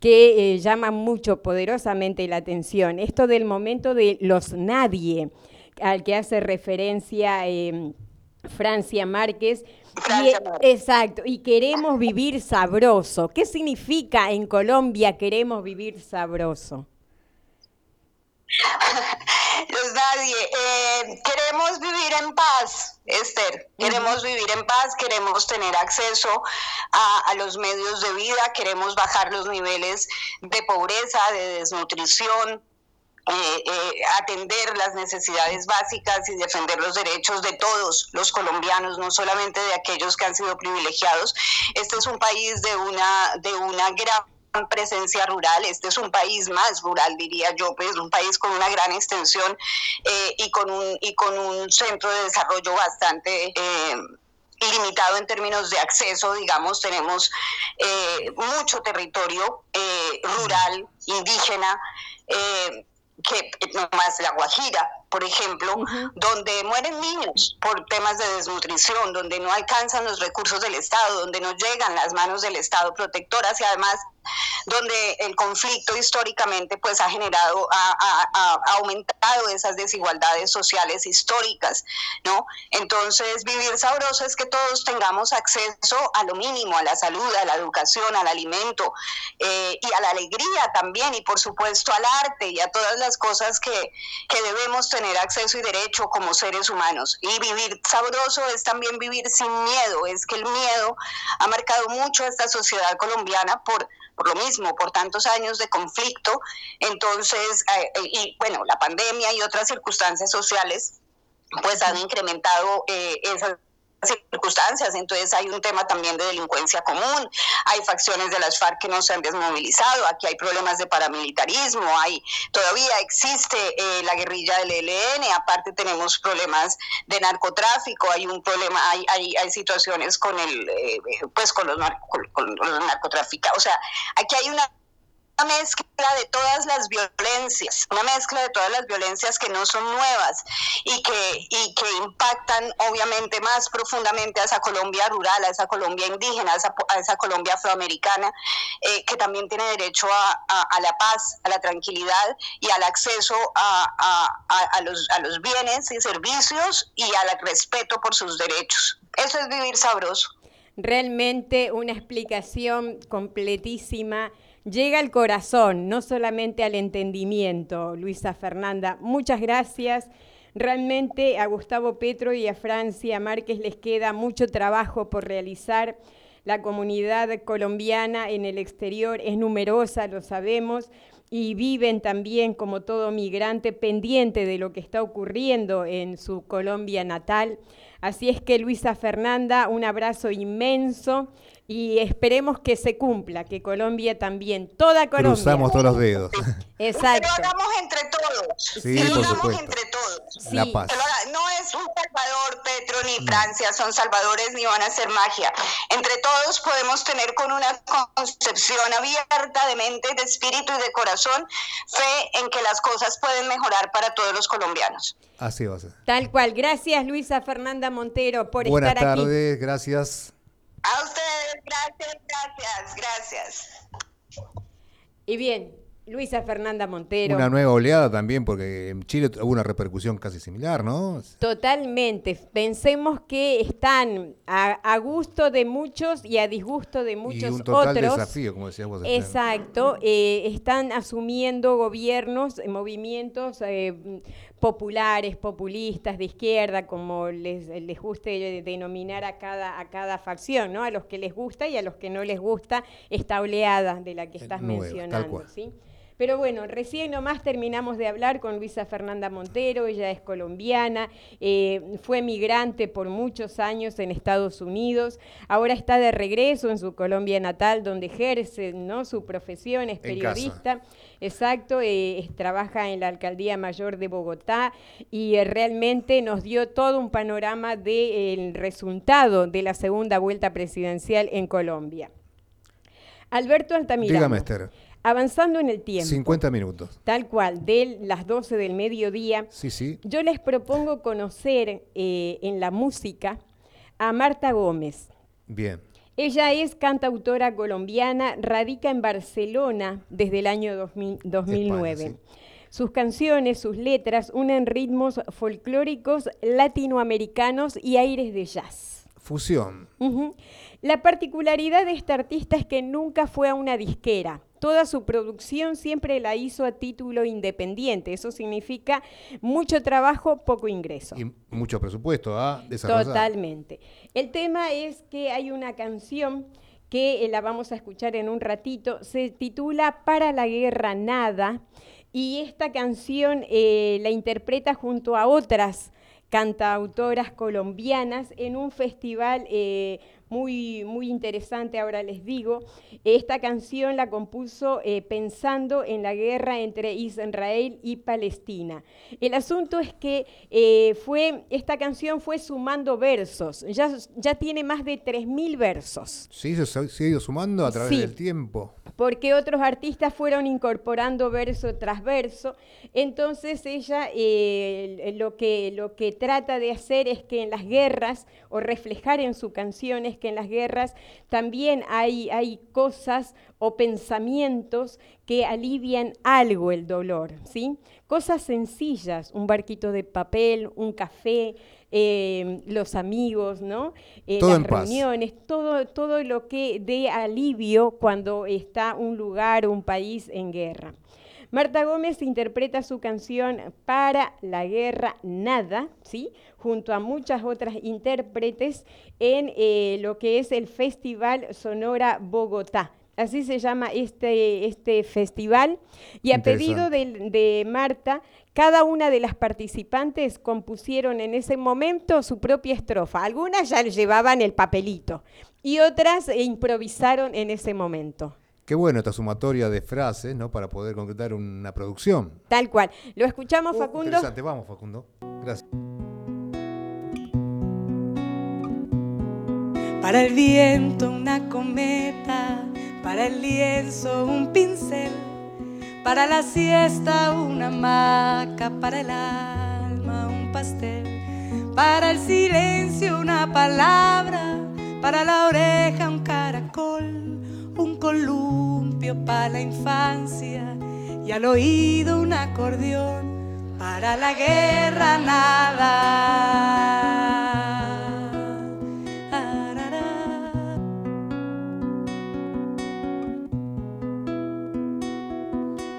que eh, llaman mucho poderosamente la atención. Esto del momento de los nadie, al que hace referencia... Eh, Francia Márquez. Francia Y- Márquez. exacto, y queremos vivir sabroso. ¿Qué significa en Colombia queremos vivir sabroso? *laughs* Pues nadie. eh, queremos vivir en paz, Esther. Queremos vivir en paz, queremos tener acceso a, a los medios de vida, queremos bajar los niveles de pobreza, de desnutrición. eh, eh, atender las necesidades básicas y defender los derechos de todos los colombianos, no solamente de aquellos que han sido privilegiados. Este es un país de una, de una gran presencia rural. Este es un país más rural, diría yo, pues un país con una gran extensión eh, y, con un, y con un centro de desarrollo bastante eh, limitado en términos de acceso, digamos, tenemos eh, mucho territorio eh, rural, indígena, eh, que más la Guajira, por ejemplo, donde mueren niños por temas de desnutrición, donde no alcanzan los recursos del Estado, donde no llegan las manos del Estado protectoras y además donde el conflicto históricamente pues ha generado, ha, aumentado esas desigualdades sociales históricas, ¿no? Entonces vivir sabroso es que todos tengamos acceso a lo mínimo, a la salud, a la educación, al alimento eh, y a la alegría también y por supuesto al arte y a todas las cosas que, que debemos tener acceso y derecho como seres humanos. Y vivir sabroso es también vivir sin miedo, es que el miedo ha marcado mucho a esta sociedad colombiana por por lo mismo, por tantos años de conflicto. Entonces, eh, eh, y bueno, la pandemia y otras circunstancias sociales, pues han incrementado eh, esas circunstancias, entonces hay un tema también de delincuencia común, hay facciones de las FARC que no se han desmovilizado, aquí hay problemas de paramilitarismo, hay todavía existe eh, la guerrilla del ELN, aparte tenemos problemas de narcotráfico, hay un problema, hay, hay, hay situaciones con el eh, pues con los, nar- con, con los narcotraficantes, o sea, aquí hay una una mezcla de todas las violencias, una mezcla de todas las violencias que no son nuevas y que, y que impactan obviamente más profundamente a esa Colombia rural, a esa Colombia indígena, a esa, Colombia afroamericana, eh, que también tiene derecho a, la paz, a la tranquilidad y al acceso a los, a los bienes y servicios y al respeto por sus derechos. Eso es vivir sabroso. Realmente una explicación completísima. Llega al corazón, no solamente al entendimiento, Luisa Fernanda. Muchas gracias. Realmente a Gustavo Petro y a Francia Márquez les queda mucho trabajo por realizar. La comunidad colombiana en el exterior es numerosa, lo sabemos, y viven también, como todo migrante, pendiente de lo que está ocurriendo en su Colombia natal. Así es que, Luisa Fernanda, un abrazo inmenso y esperemos que se cumpla, que Colombia también, toda Colombia. Cruzamos todos los dedos. *laughs* Exacto. Que lo hagamos entre todos. Sí, que lo hagamos entre todos. Sí. La paz. No es un Salvador, Petro, ni Francia, son salvadores ni van a hacer magia. Entre todos podemos tener con una concepción abierta de mente, de espíritu y de corazón fe en que las cosas pueden mejorar para todos los colombianos. Así va a ser. Tal cual. Gracias, Luisa Fernanda Montero, por Buenas estar aquí. tardes, gracias. A ustedes, gracias, gracias, gracias. Y bien, Luisa Fernanda Montero. Una nueva oleada también, porque en Chile hubo una repercusión casi similar, ¿no? Totalmente. Pensemos que están a, a gusto de muchos y a disgusto de y muchos un total otros. desafío, como decías vos. Exacto, eh, están asumiendo gobiernos, movimientos eh, populares, populistas, de izquierda, como les, les guste denominar a cada, a cada facción, ¿no? A los que les gusta y a los que no les gusta esta oleada de la que estás nueva, tal mencionando. ¿sí? Pero bueno, recién nomás terminamos de hablar con Luisa Fernanda Montero, ella es colombiana, eh, fue migrante por muchos años en Estados Unidos, ahora está de regreso en su Colombia natal, donde ejerce ¿no? su profesión, es periodista, exacto, eh, trabaja en la Alcaldía Mayor de Bogotá y eh, realmente nos dio todo un panorama del resultado de la segunda vuelta presidencial en Colombia. Alberto Altamirano. Dígame, Esther. Avanzando en el tiempo, 50 minutos. tal cual, de las 12 del mediodía, Sí, sí. yo les propongo conocer eh, en la música a Marta Gómez. Bien. Ella es cantautora colombiana, radica en Barcelona desde el año 2000 2009. España, Sus canciones, sus letras unen ritmos folclóricos latinoamericanos y aires de jazz. Fusión. La particularidad de este artista es que nunca fue a una disquera. Toda su producción siempre la hizo a título independiente. Eso significa mucho trabajo, poco ingreso. Y mucho presupuesto a desarrollar. Totalmente. El tema es que hay una canción que eh, la vamos a escuchar en un ratito, se titula Para la Guerra Nada, y esta canción eh, la interpreta junto a otras cantautoras colombianas en un festival eh, muy, muy interesante, ahora les digo. Esta canción la compuso eh, pensando en la guerra entre Israel y Palestina. El asunto es que eh, fue, esta canción fue sumando versos, ya, ya tiene más de 3.000 versos. Sí, se ha se ha ido sumando a través Sí. del tiempo. porque otros artistas fueron incorporando verso tras verso. Entonces ella eh, lo, que, lo que trata de hacer es que en las guerras, o reflejar en su canción, que en las guerras también hay, hay cosas o pensamientos que alivian algo el dolor, ¿sí? Cosas sencillas, un barquito de papel, un café, eh, los amigos, ¿no? Eh, las paz. reuniones, todo, todo lo que dé alivio cuando está un lugar o un país en guerra. Marta Gómez interpreta su canción Para la Guerra Nada, ¿sí? junto a muchas otras intérpretes en eh, lo que es el Festival Sonora Bogotá. Así se llama este, este festival. Y a pedido de, de Marta, cada una de las participantes compusieron en ese momento su propia estrofa. Algunas ya llevaban el papelito y otras improvisaron en ese momento. Qué bueno esta sumatoria de frases, ¿no? Para poder concretar una producción. Tal cual. ¿Lo escuchamos, Uh, Facundo? Interesante, vamos, Facundo. Gracias. Para el viento una cometa, para el lienzo un pincel, para la siesta una hamaca, para el alma un pastel, para el silencio una palabra, para la oreja un caracol, un columpio para la infancia y al oído un acordeón, para la guerra nada.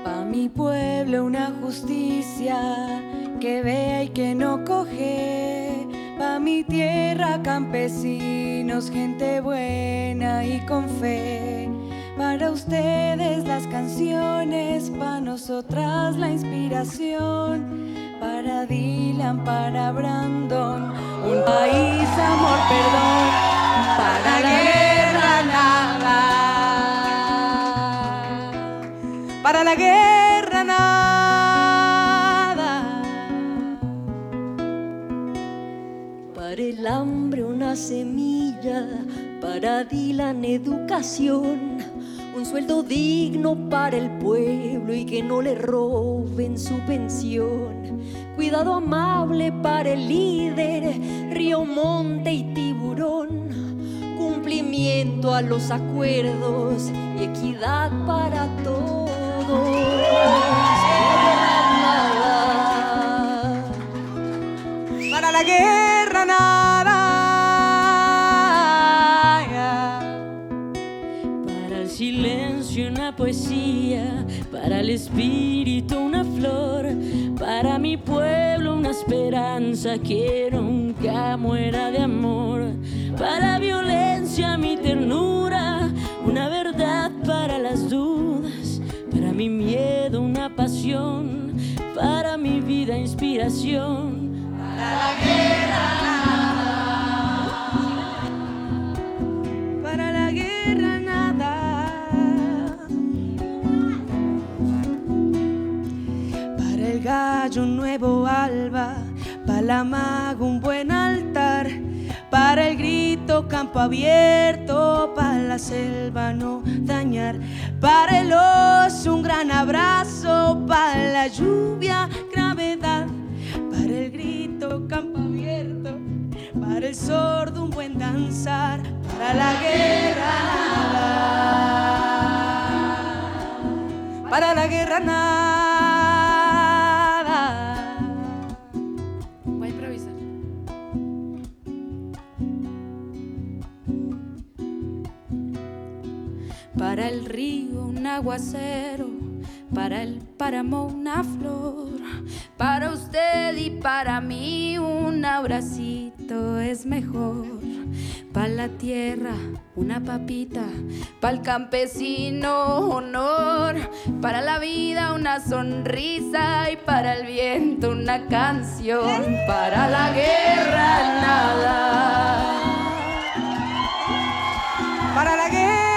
Pa' mi pueblo una justicia que vea y que no coge. Pa' mi tierra campesinos, gente buena y con fe. Para ustedes las canciones, para nosotras la inspiración. Para Dylan, para Brandon, un país, amor, perdón. Para Dylan educación, un sueldo digno para el pueblo y que no le roben su pensión. Cuidado amable para el líder, río, monte y tiburón. Cumplimiento a los acuerdos y equidad para todos. Para la guerra nada. Poesía, para el espíritu una flor, para mi pueblo una esperanza que nunca muera de amor, para la violencia mi ternura, una verdad para las dudas, para mi miedo una pasión, para mi vida inspiración. Para la guerra Para la un nuevo alba, para la maga un buen altar, para el grito campo abierto, para la selva no dañar, para el oso un gran abrazo, para la lluvia gravedad, para el grito campo abierto, para el sordo un buen danzar, para la guerra nada, para la guerra nada. Para el río un aguacero, para el páramo una flor, para usted y para mí un abracito es mejor. Para la tierra una papita, para el campesino honor, para la vida una sonrisa y para el viento una canción, para la guerra nada. Para la guerra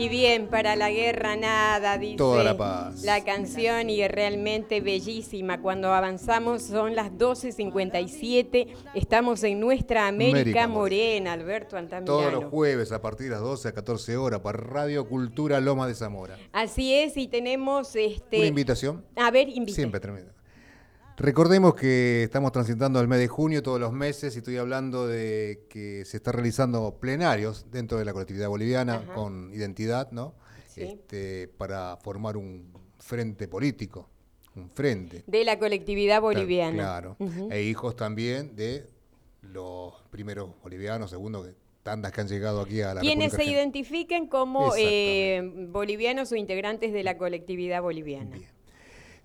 Y bien, para la guerra nada, dice Toda la paz. la canción y es realmente bellísima. Cuando avanzamos son las 12.57, estamos en nuestra América, América Morena, Alberto Altamirano. Todos los jueves a partir de las 12 a 14 horas para Radio Cultura Loma de Zamora. Así es, y tenemos este. Una invitación. A ver, invita. Siempre termina. Recordemos que estamos transitando el mes de junio todos los meses y estoy hablando de que se está realizando plenarios dentro de la colectividad boliviana Ajá. con identidad, ¿no? Sí. Este, para formar un frente político, un frente. De la colectividad boliviana. Claro. E hijos también de los primeros bolivianos, segundos, que- tandas que han llegado aquí a la Quienes se identifiquen como eh, bolivianos o integrantes de la colectividad boliviana.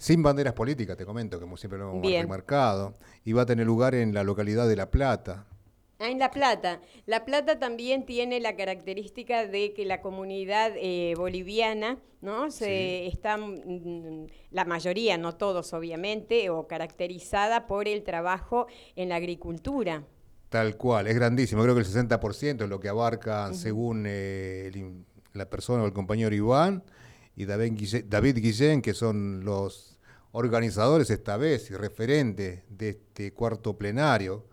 Sin banderas políticas, te comento, como siempre lo hemos Bien. remarcado, y va a tener lugar en la localidad de La Plata. Ah, en La Plata. La Plata también tiene la característica de que la comunidad eh, boliviana, ¿no? Se está, mm, la mayoría, no todos obviamente, o caracterizada por el trabajo en la agricultura. Tal cual, es grandísimo. Creo que el 60% es lo que abarca, según eh, el la persona o el compañero Iván y David Guille- David Guillén, que son los organizadores esta vez y referentes de este cuarto plenario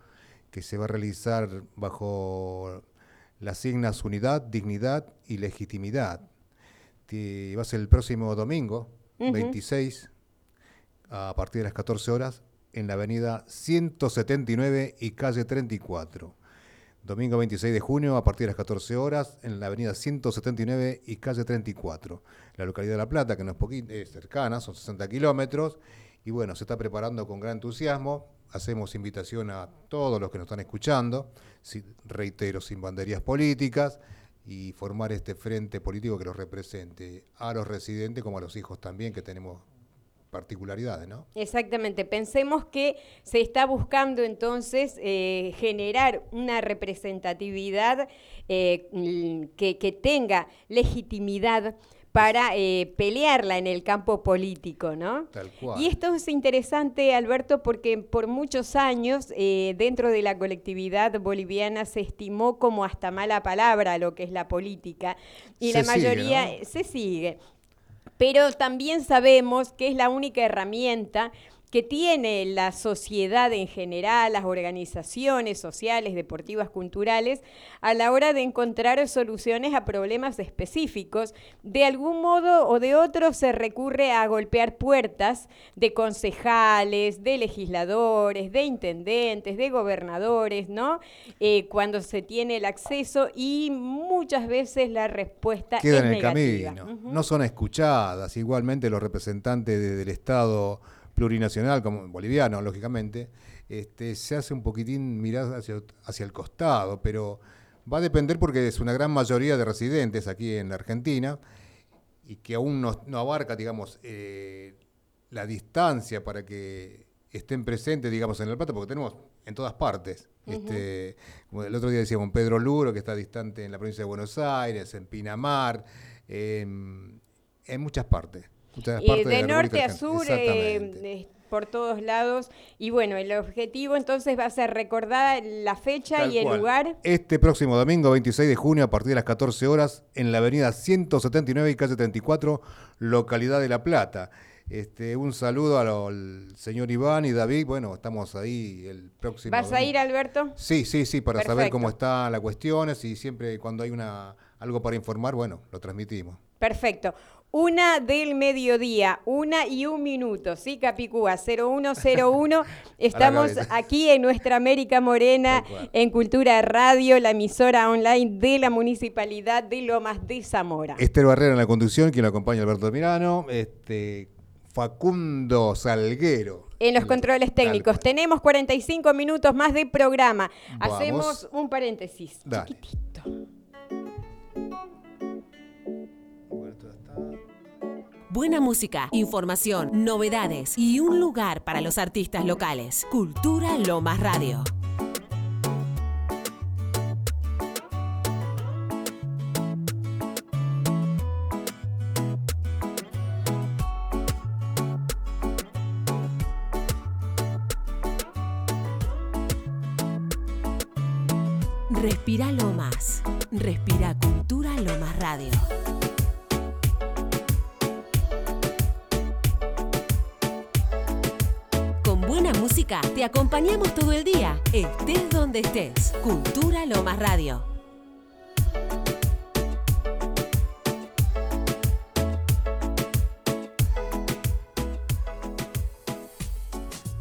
que se va a realizar bajo las signas unidad, dignidad y legitimidad. Ti- Va a ser el próximo domingo, Ujú. 26, a partir de las 14 horas, en la avenida 179 y calle 34. Domingo 26 de junio, a partir de las 14 horas, en la avenida 179 y calle 34. La localidad de La Plata, que no es, poqui- es cercana, son 60 kilómetros. Y bueno, se está preparando con gran entusiasmo. Hacemos invitación a todos los que nos están escuchando, reitero, sin banderías políticas, y formar este frente político que los represente a los residentes como a los hijos también, que tenemos particularidades, ¿no? Exactamente. Pensemos que se está buscando entonces eh, generar una representatividad eh, que, que tenga legitimidad para eh, pelearla en el campo político, ¿no? Tal cual. Y esto es interesante, Alberto, porque por muchos años eh, dentro de la colectividad boliviana se estimó como hasta mala palabra lo que es la política y Se la sigue, mayoría ¿no? se sigue. Pero también sabemos que es la única herramienta que tiene la sociedad en general, las organizaciones sociales, deportivas, culturales, a la hora de encontrar soluciones a problemas específicos. De algún modo o de otro se recurre a golpear puertas de concejales, de legisladores, de intendentes, de gobernadores, ¿no? Eh, cuando se tiene el acceso y muchas veces la respuesta queda es en el negativa. camino. No son escuchadas. Igualmente los representantes de- del Estado plurinacional, como boliviano, lógicamente, este, se hace un poquitín mirar hacia, hacia el costado, pero va a depender porque es una gran mayoría de residentes aquí en la Argentina y que aún no, no abarca, digamos, eh, la distancia para que estén presentes, digamos, en el Plata, porque tenemos en todas partes. este, como el otro día decíamos Pedro Luro, que está distante en la provincia de Buenos Aires, en Pinamar, en muchas partes. Eh, de norte a sur, eh, por todos lados. Y bueno, el objetivo entonces va a ser recordar la fecha Tal y el cual. lugar. Este próximo domingo, 26 de junio, a partir de las 14 horas, en la avenida 179 y calle 34, localidad de La Plata. Este, un saludo al señor Iván y David. Bueno, estamos ahí el próximo. ¿Vas a ir, Alberto? Sí, sí, sí, para saber cómo están las cuestiones y siempre cuando hay una algo para informar, bueno, lo transmitimos. Perfecto. Una del mediodía, una y un minuto, ¿sí, Capicúa? 0101. *laughs* Estamos aquí en nuestra América Morena, en Cultura Radio, la emisora online de la Municipalidad de Lomas de Zamora. Esther Barrera en la conducción, quien lo acompaña Alberto Mirano, este Facundo Salguero. En los controles técnicos. Tenemos 45 minutos más de programa. Vamos. Hacemos un paréntesis. Dale. chiquitito. Buena música, información, novedades y un lugar para los artistas locales. Cultura Lomas Radio. Respira Lomas. Respira Cultura Lomas Radio. Te acompañamos todo el día, estés donde estés. Cultura Lomas Radio.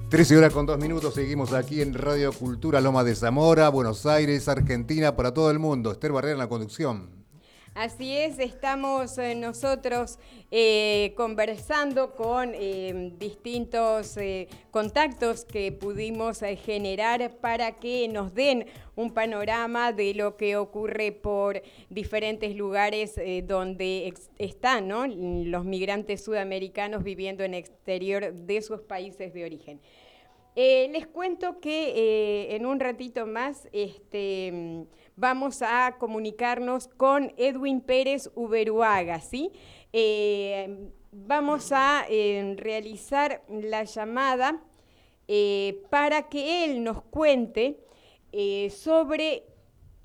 Trece horas con dos minutos, seguimos aquí en Radio Cultura Loma de Zamora, Buenos Aires, Argentina, para todo el mundo. Esther Barrera en la conducción. Así es, estamos eh, nosotros eh, conversando con eh, distintos contactos que pudimos generar para que nos den un panorama de lo que ocurre por diferentes lugares donde están ¿no? los migrantes sudamericanos viviendo en exterior de sus países de origen. Les cuento que en un ratito más este, vamos a comunicarnos con Edwin Pérez Uberuaga, ¿sí? Eh, vamos a eh, realizar la llamada eh, para que él nos cuente sobre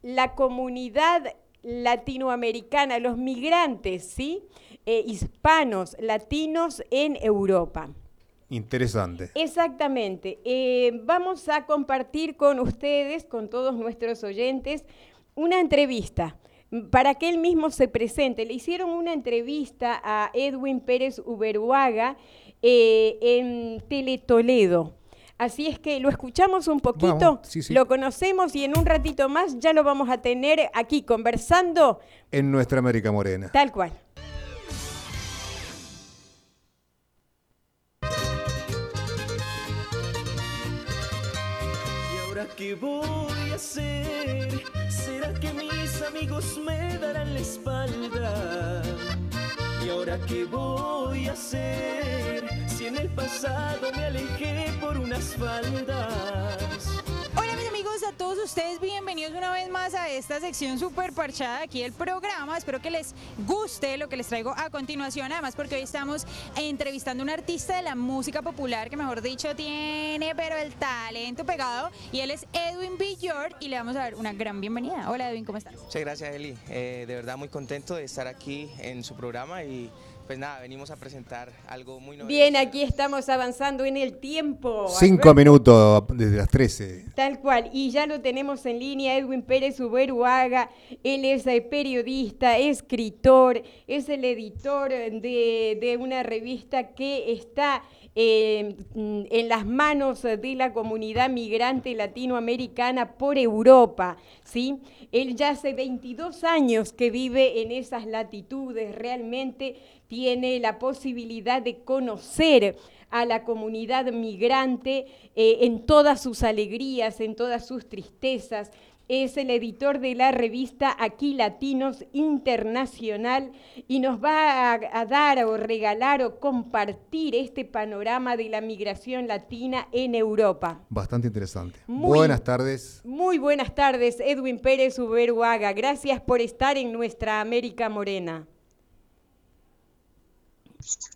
la comunidad latinoamericana, los migrantes, ¿sí? Hispanos, latinos en Europa. Interesante. Exactamente. Eh, vamos a compartir con ustedes, con todos nuestros oyentes, una entrevista para que él mismo se presente. Le hicieron una entrevista a Edwin Pérez Uberuaga eh, en Tele Toledo. Así es que lo escuchamos un poquito, Vamos, sí, sí. lo conocemos y en un ratito más ya lo vamos a tener aquí conversando En nuestra América Morena. tal cual. Qué voy a hacer? ¿Será que mis amigos me darán la espalda? ¿Y ahora qué voy a hacer? Si en el pasado me alejé por unas faldas. Amigos, a todos ustedes bienvenidos una vez más a esta sección súper parchada aquí del programa. Espero que les guste lo que les traigo a continuación, además porque hoy estamos entrevistando a un artista de la música popular que mejor dicho tiene pero el talento pegado y él es Edwin Villor y le vamos a dar una gran bienvenida. Hola Edwin, ¿cómo estás? Muchas gracias Eli, Eh, de verdad muy contento de estar aquí en su programa y pues nada, venimos a presentar algo muy novedoso. Bien, aquí estamos avanzando en el tiempo. Cinco Alberto. minutos desde las 13. Tal cual, y ya lo tenemos en línea, Edwin Pérez Uberuaga, él es eh, periodista, escritor, es el editor de, de una revista que está mm, en las manos de la comunidad migrante latinoamericana por Europa, ¿sí? Él ya hace 22 años que vive en esas latitudes, realmente tiene la posibilidad de conocer a la comunidad migrante eh, en todas sus alegrías, en todas sus tristezas. Es el editor de la revista Aquí Latinos Internacional y nos va a, a dar o regalar o compartir este panorama de la migración latina en Europa. Bastante interesante. Muy- Buenas tardes. Muy buenas tardes, Edwin Pérez Uberuaga. Gracias por estar en nuestra América Morena.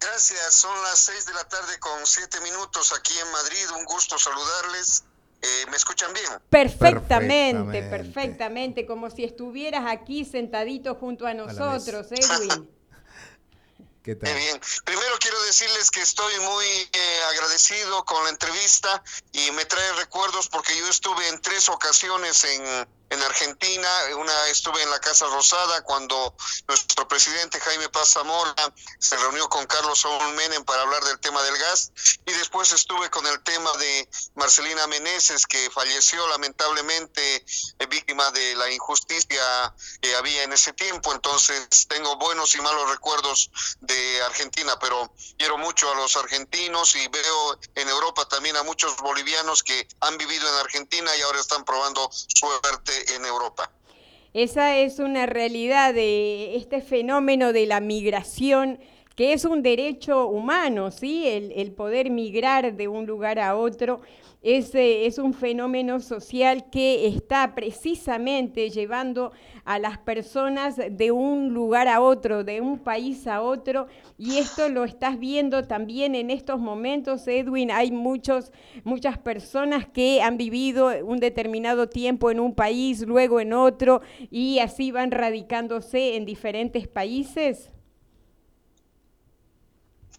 Gracias, son las 6 de la tarde con 7 minutos aquí en Madrid. Un gusto saludarles. Eh, ¿Me escuchan bien? Perfectamente, Perfectamente. perfectamente, como si estuvieras aquí sentadito junto a nosotros, *laughs* Edwin. ¿Qué tal? bien. Primero quiero decirles que estoy muy eh, agradecido con la entrevista y me trae recuerdos porque yo estuve en tres ocasiones en, en Argentina, una estuve en la Casa Rosada cuando nuestro presidente Jaime Paz Zamora se reunió con Carlos Saúl Menem para hablar del tema del gas y después estuve con el tema de Marcelina Meneses que falleció lamentablemente eh, víctima de la injusticia que había en ese tiempo, entonces tengo buenos y malos recuerdos de Argentina, pero quiero mucho a los argentinos y veo en Europa también a muchos bolivianos que han vivido en Argentina y ahora están probando suerte en Europa. Esa es una realidad de este fenómeno de la migración, que es un derecho humano, ¿sí? El, el poder migrar de un lugar a otro es, es un fenómeno social que está precisamente llevando a las personas de un lugar a otro, de un país a otro, y esto lo estás viendo también en estos momentos, Edwin. Hay muchos, muchas personas que han vivido un determinado tiempo en un país, luego en otro, y así van radicándose en diferentes países.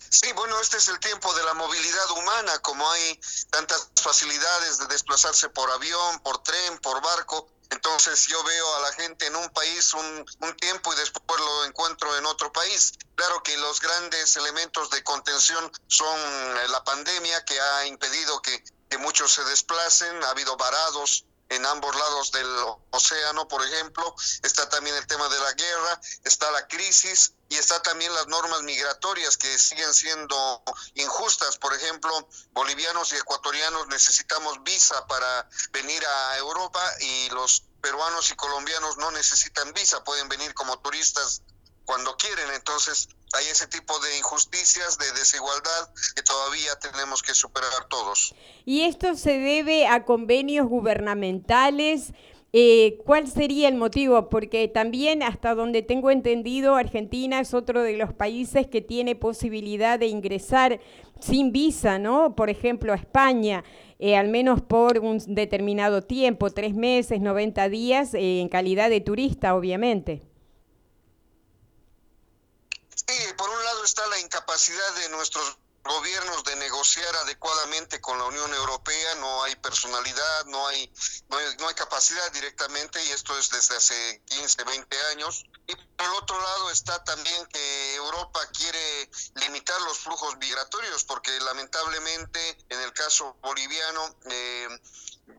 Sí, bueno, este es el tiempo de la movilidad humana, como hay tantas facilidades de desplazarse por avión, por tren, por barco. Entonces yo veo a la gente en un país un, tiempo y después lo encuentro en otro país. Claro que los grandes elementos de contención son eh, la pandemia que ha impedido que, que muchos se desplacen, ha habido varados en ambos lados del océano, por ejemplo, está también el tema de la guerra, está la crisis y está también las normas migratorias que siguen siendo injustas. Por ejemplo, bolivianos y ecuatorianos necesitamos visa para venir a Europa y los peruanos y colombianos no necesitan visa, pueden venir como turistas cuando quieren. Entonces, hay ese tipo de injusticias, de desigualdad que todavía tenemos que superar todos. Y esto se debe a convenios gubernamentales. Eh, ¿Cuál sería el motivo? Porque también, hasta donde tengo entendido, Argentina es otro de los países que tiene posibilidad de ingresar sin visa, ¿no? Por ejemplo, a España, eh, al menos por un determinado tiempo, tres meses, 90 días, eh, en calidad de turista, obviamente. Sí, por un lado está la incapacidad de nuestros gobiernos de negociar adecuadamente con la Unión Europea, no hay personalidad, no hay, no hay, capacidad directamente y esto es desde hace 15, 20 años. Y por el otro lado está también que Europa quiere limitar los flujos migratorios porque lamentablemente en el caso boliviano eh,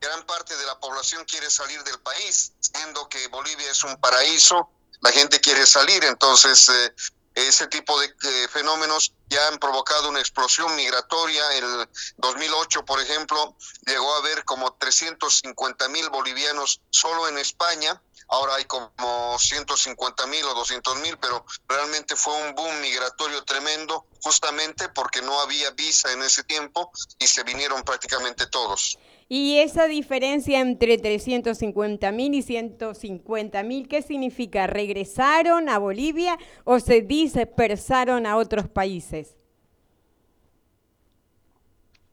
gran parte de la población quiere salir del país, siendo que Bolivia es un paraíso, la gente quiere salir, entonces... Eh, ese tipo de fenómenos ya han provocado una explosión migratoria. El 2008, por ejemplo, llegó a haber como 350 mil bolivianos solo en España. Ahora hay como 150 mil o 200 mil, pero realmente fue un boom migratorio tremendo, justamente porque no había visa en ese tiempo y se vinieron prácticamente todos. Y esa diferencia entre 350 mil y 150 mil, ¿qué significa? ¿Regresaron a Bolivia o se dispersaron a otros países?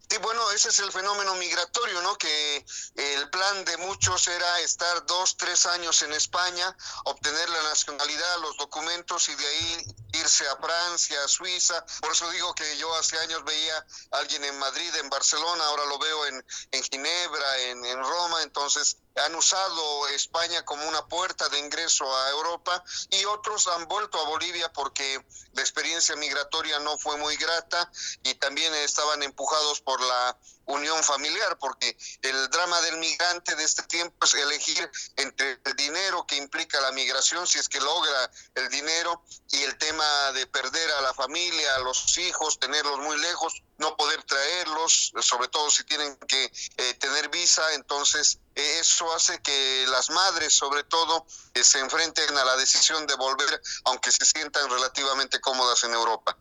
Sí, bueno, ese es el fenómeno migratorio, ¿no? Que el plan de muchos era estar dos, tres años en España, obtener la nacionalidad, los documentos y de ahí irse a Francia, a Suiza. Por eso digo que yo hace años veía a alguien en Madrid, en Barcelona, ahora lo veo en, en Ginebra, en, en Roma, entonces han usado España como una puerta de ingreso a Europa y otros han vuelto a Bolivia porque la experiencia migratoria no fue muy grata y también estaban empujados por la unión familiar, porque el drama del migrante de este tiempo es elegir entre el dinero que implica la migración, si es que logra el dinero, y el tema de perder a la familia, a los hijos, tenerlos muy lejos, no poder traerlos, sobre todo si tienen que eh, tener visa, entonces eso hace que las madres, sobre todo, eh, se enfrenten a la decisión de volver, aunque se sientan relativamente cómodas en Europa.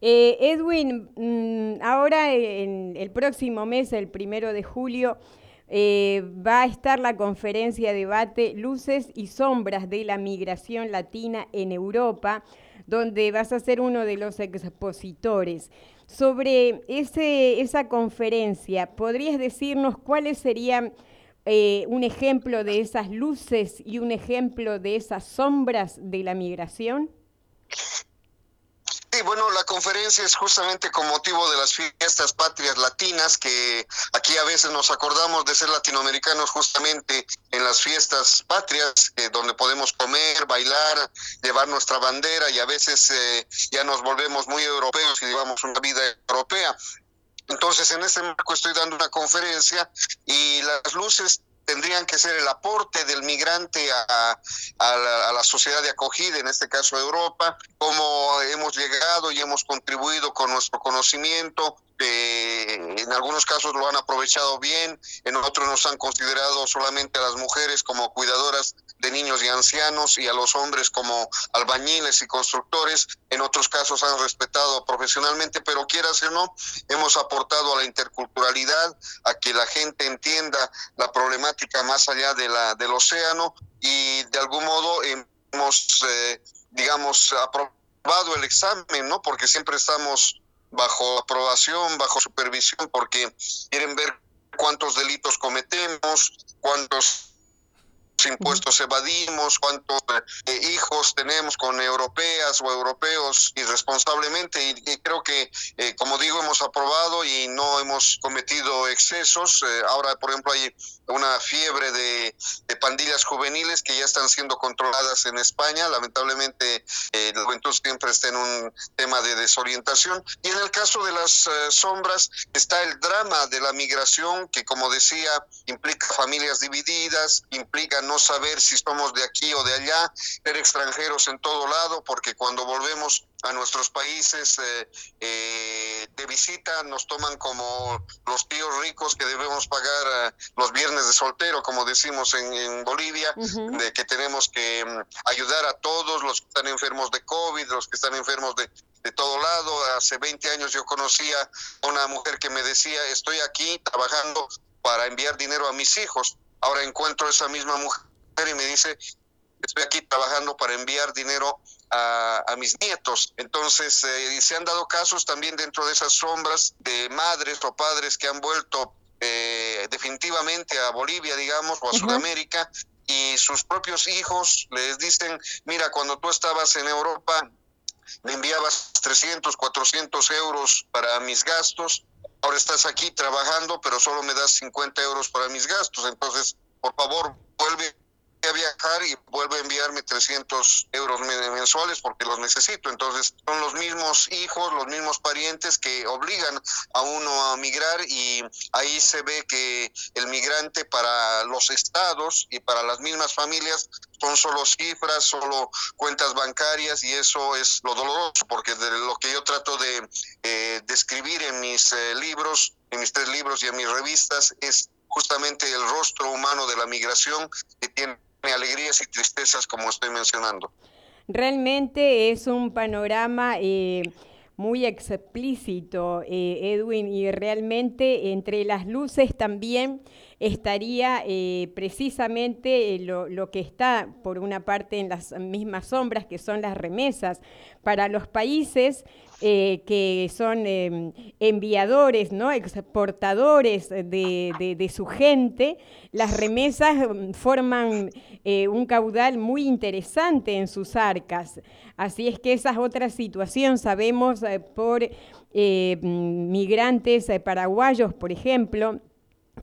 Eh, Edwin, mm, ahora en el próximo mes, el primero de julio, eh, va a estar la conferencia debate Luces y Sombras de la Migración Latina en Europa, donde vas a ser uno de los expositores. Sobre esa conferencia, ¿podrías decirnos cuáles serían eh, un ejemplo de esas luces y un ejemplo de esas sombras de la migración? Sí, bueno, la conferencia es justamente con motivo de las fiestas patrias latinas, que aquí a veces nos acordamos de ser latinoamericanos justamente en las fiestas patrias, eh, donde podemos comer, bailar, llevar nuestra bandera y a veces eh, ya nos volvemos muy europeos y llevamos una vida europea. Entonces, en este marco estoy dando una conferencia y las luces tendrían que ser el aporte del migrante a, la, sociedad de acogida, en este caso Europa, cómo hemos llegado y hemos contribuido con nuestro conocimiento, en algunos casos lo han aprovechado bien, en otros nos han considerado solamente a las mujeres como cuidadoras de niños y ancianos y a los hombres como albañiles y constructores, en otros casos han respetado profesionalmente, pero quieras o no, hemos aportado a la interculturalidad, a que la gente entienda la problemática más allá de la, del océano y de algún modo hemos, eh, digamos, aprobado el examen, ¿no? Porque siempre estamos bajo aprobación, bajo supervisión, porque quieren ver cuántos delitos cometemos, cuántos impuestos evadimos, cuántos eh, hijos tenemos con europeas o europeos irresponsablemente y, creo que, eh, como digo, hemos aprobado y no hemos cometido excesos. Eh, ahora, por ejemplo, hay una fiebre de, pandillas juveniles que ya están siendo controladas en España. Lamentablemente, la juventud siempre está en un tema de desorientación. Y en el caso de las sombras está el drama de la migración que, como decía, implica familias divididas, implica no saber si somos de aquí o de allá, ser extranjeros en todo lado, porque cuando volvemos a nuestros países eh, eh, de visita nos toman como los tíos ricos que debemos pagar eh, los viernes de soltero, como decimos en, Bolivia, de que tenemos que mm, ayudar a todos los que están enfermos de COVID, los que están enfermos de, de todo lado. Hace 20 años yo conocía a una mujer que me decía, estoy aquí trabajando para enviar dinero a mis hijos Ahora encuentro esa misma mujer y me dice, estoy aquí trabajando para enviar dinero a, mis nietos. Entonces, eh, se han dado casos también dentro de esas sombras de madres o padres que han vuelto eh, definitivamente a Bolivia, digamos, o a Sudamérica, y sus propios hijos les dicen, mira, cuando tú estabas en Europa, me enviabas 300, 400 euros para mis gastos, ahora estás aquí trabajando, pero solo me das 50 euros para mis gastos, entonces, por favor, vuelve a viajar y vuelve a enviarme 300 euros mensuales porque los necesito. Entonces, son los mismos hijos, los mismos parientes que obligan a uno a migrar y ahí se ve que el migrante para los estados y para las mismas familias son solo cifras, solo cuentas bancarias y eso es lo doloroso porque de lo que yo trato de eh, describir en mis eh, libros, en mis tres libros y en mis revistas es justamente el rostro humano de la migración que tiene alegrías y tristezas como estoy mencionando. Realmente es un panorama eh, muy explícito, eh, Edwin, y realmente entre las luces también estaría eh, precisamente lo, lo, que está, por una parte, en las mismas sombras, que son las remesas. Para los países eh, que son em, enviadores, ¿no? exportadores de, su gente, las remesas em, forman eh, un caudal muy interesante en sus arcas. Así es que esa es otra situación, sabemos eh, por migrantes paraguayos, por ejemplo,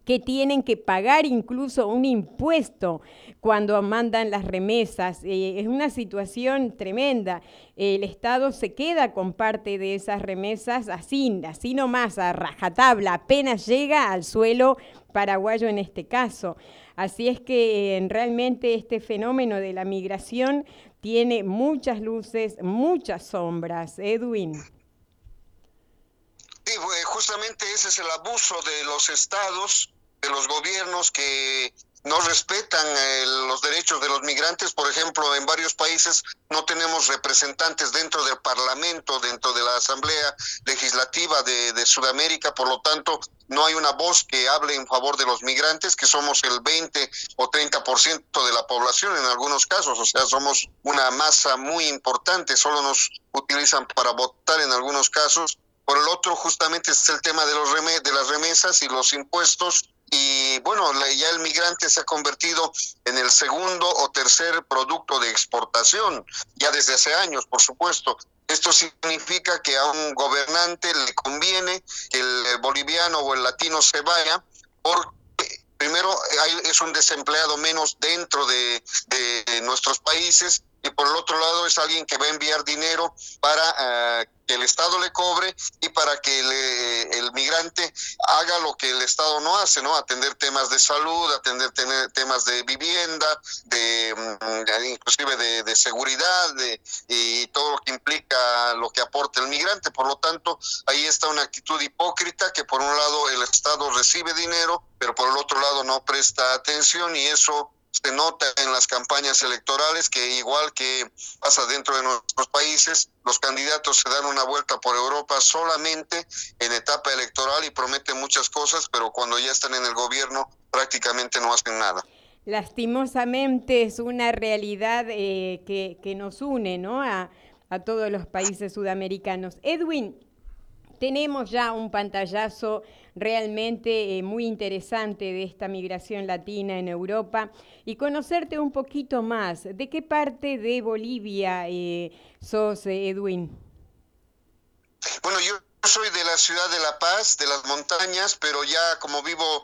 que tienen que pagar incluso un impuesto cuando mandan las remesas. Eh, es una situación tremenda. El Estado se queda con parte de esas remesas así, así nomás, a rajatabla, apenas llega al suelo paraguayo en este caso. Así es que eh, realmente este fenómeno de la migración tiene muchas luces, muchas sombras. Edwin. Sí, justamente ese es el abuso de los estados, de los gobiernos que no respetan eh, los derechos de los migrantes. Por ejemplo, en varios países no tenemos representantes dentro del Parlamento, dentro de la Asamblea Legislativa de, de, Sudamérica. Por lo tanto, no hay una voz que hable en favor de los migrantes, que somos el 20 o 30% de la población en algunos casos. O sea, somos una masa muy importante. Solo nos utilizan para votar en algunos casos. Por el otro, justamente es el tema de, los de las remesas y los impuestos y bueno, ya el migrante se ha convertido en el segundo o tercer producto de exportación, ya desde hace años, por supuesto. Esto significa que a un gobernante le conviene que el boliviano o el latino se vaya porque primero es un desempleado menos dentro de, de nuestros países y por el otro lado es alguien que va a enviar dinero para eh, que el Estado le cobre y para que el migrante haga lo que el Estado no hace, ¿no? Atender temas de salud, atender temas de vivienda, de mm, inclusive de, seguridad de, y todo lo que implica lo que aporta el migrante. Por lo tanto, ahí está una actitud hipócrita que por un lado el Estado recibe dinero, pero por el otro lado no presta atención y eso se nota en las campañas electorales que igual que pasa dentro de nuestros países, los candidatos se dan una vuelta por Europa solamente en etapa electoral y prometen muchas cosas, pero cuando ya están en el gobierno prácticamente no hacen nada. Lastimosamente es una realidad eh, que, que, nos une ¿no? a, a todos los países sudamericanos. Edwin, tenemos ya un pantallazo realmente eh, muy interesante de esta migración latina en Europa y conocerte un poquito más. ¿De qué parte de Bolivia eh, sos, eh, Edwin? Bueno, yo soy de la ciudad de La Paz, de las montañas, pero ya como vivo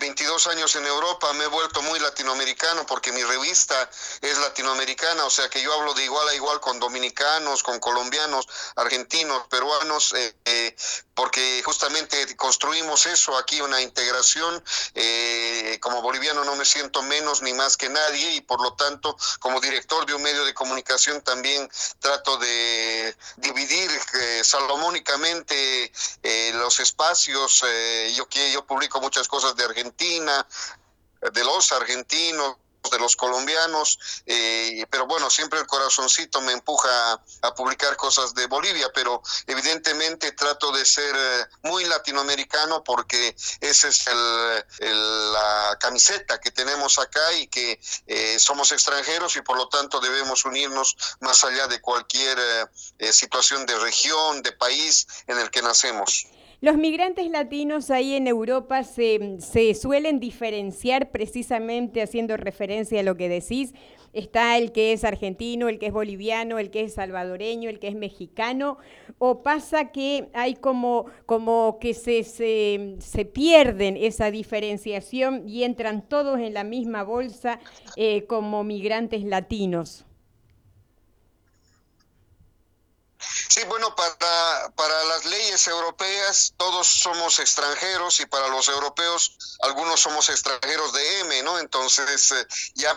22 años en Europa, me he vuelto muy latinoamericano porque mi revista es latinoamericana, o sea que yo hablo de igual a igual con dominicanos, con colombianos, argentinos, peruanos, porque justamente construimos eso aquí, una integración. Eh, como boliviano no me siento menos ni más que nadie y por lo tanto como director de un medio de comunicación también trato de dividir eh, salomónicamente eh, los espacios. yo, yo publico muchas cosas de Argentina, de los argentinos, de los colombianos, eh, pero bueno, siempre el corazoncito me empuja a, publicar cosas de Bolivia, pero evidentemente trato de ser eh, muy latinoamericano porque esa es el, la camiseta que tenemos acá y que eh, somos extranjeros y por lo tanto debemos unirnos más allá de cualquier situación de región, de país en el que nacemos. Los migrantes latinos ahí en Europa se, se, suelen diferenciar precisamente haciendo referencia a lo que decís. Está el que es argentino, el que es boliviano, el que es salvadoreño, el que es mexicano, o pasa que hay como, que se, se, se pierden esa diferenciación y entran todos en la misma bolsa eh, como migrantes latinos. Sí, bueno, para, para las leyes europeas todos somos extranjeros y para los europeos algunos somos extranjeros de M, ¿no? Entonces eh, ya,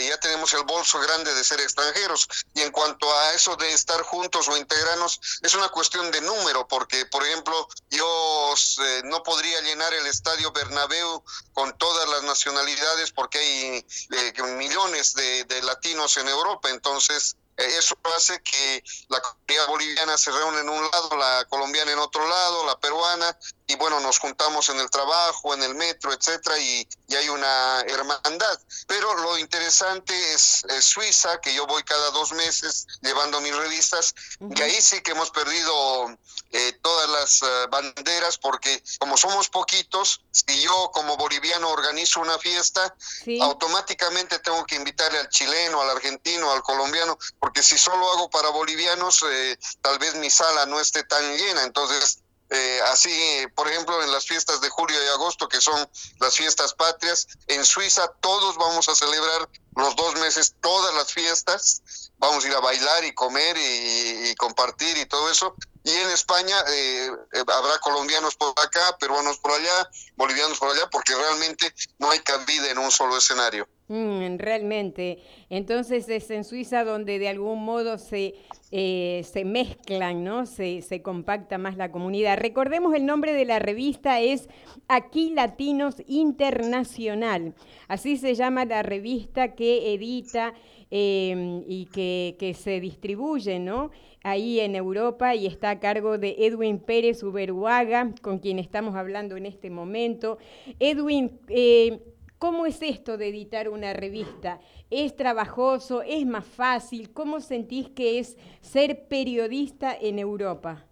ya tenemos el bolso grande de ser extranjeros. Y en cuanto a eso de estar juntos o integrarnos, es una cuestión de número, porque, por ejemplo, yo eh, no podría llenar el estadio Bernabéu con todas las nacionalidades porque hay eh, millones de, de latinos en Europa. Entonces, eso hace que la comunidad boliviana se reúne en un lado, la colombiana en otro lado, la peruana, y bueno, nos juntamos en el trabajo, en el metro, etcétera, y, hay una hermandad. Pero lo interesante es, Suiza, que yo voy cada dos meses llevando mis revistas, y ahí sí que hemos perdido eh, todas las eh, banderas, porque como somos poquitos, si yo como boliviano organizo una fiesta, automáticamente tengo que invitarle al chileno, al argentino, al colombiano, porque si solo hago para bolivianos, eh, tal vez mi sala no esté tan llena. Entonces, eh, así, por ejemplo, en las fiestas de julio y agosto, que son las fiestas patrias, en Suiza todos vamos a celebrar los dos meses todas las fiestas, vamos a ir a bailar y comer y, compartir y todo eso. Y en España eh, eh, habrá colombianos por acá, peruanos por allá, bolivianos por allá, porque realmente no hay cabida en un solo escenario. Mm, realmente. Entonces es en Suiza donde de algún modo se, eh, se mezclan, ¿no? Se, compacta más la comunidad. Recordemos el nombre de la revista es Aquí Latinos Internacional. Así se llama la revista que edita em, y que, que, se distribuye, ¿no? Ahí en Europa y está a cargo de Edwin Pérez Uberuaga, con quien estamos hablando en este momento. Edwin, eh, ¿Cómo es esto de editar una revista? ¿Es trabajoso? ¿Es más fácil? ¿Cómo sentís que es ser periodista en Europa?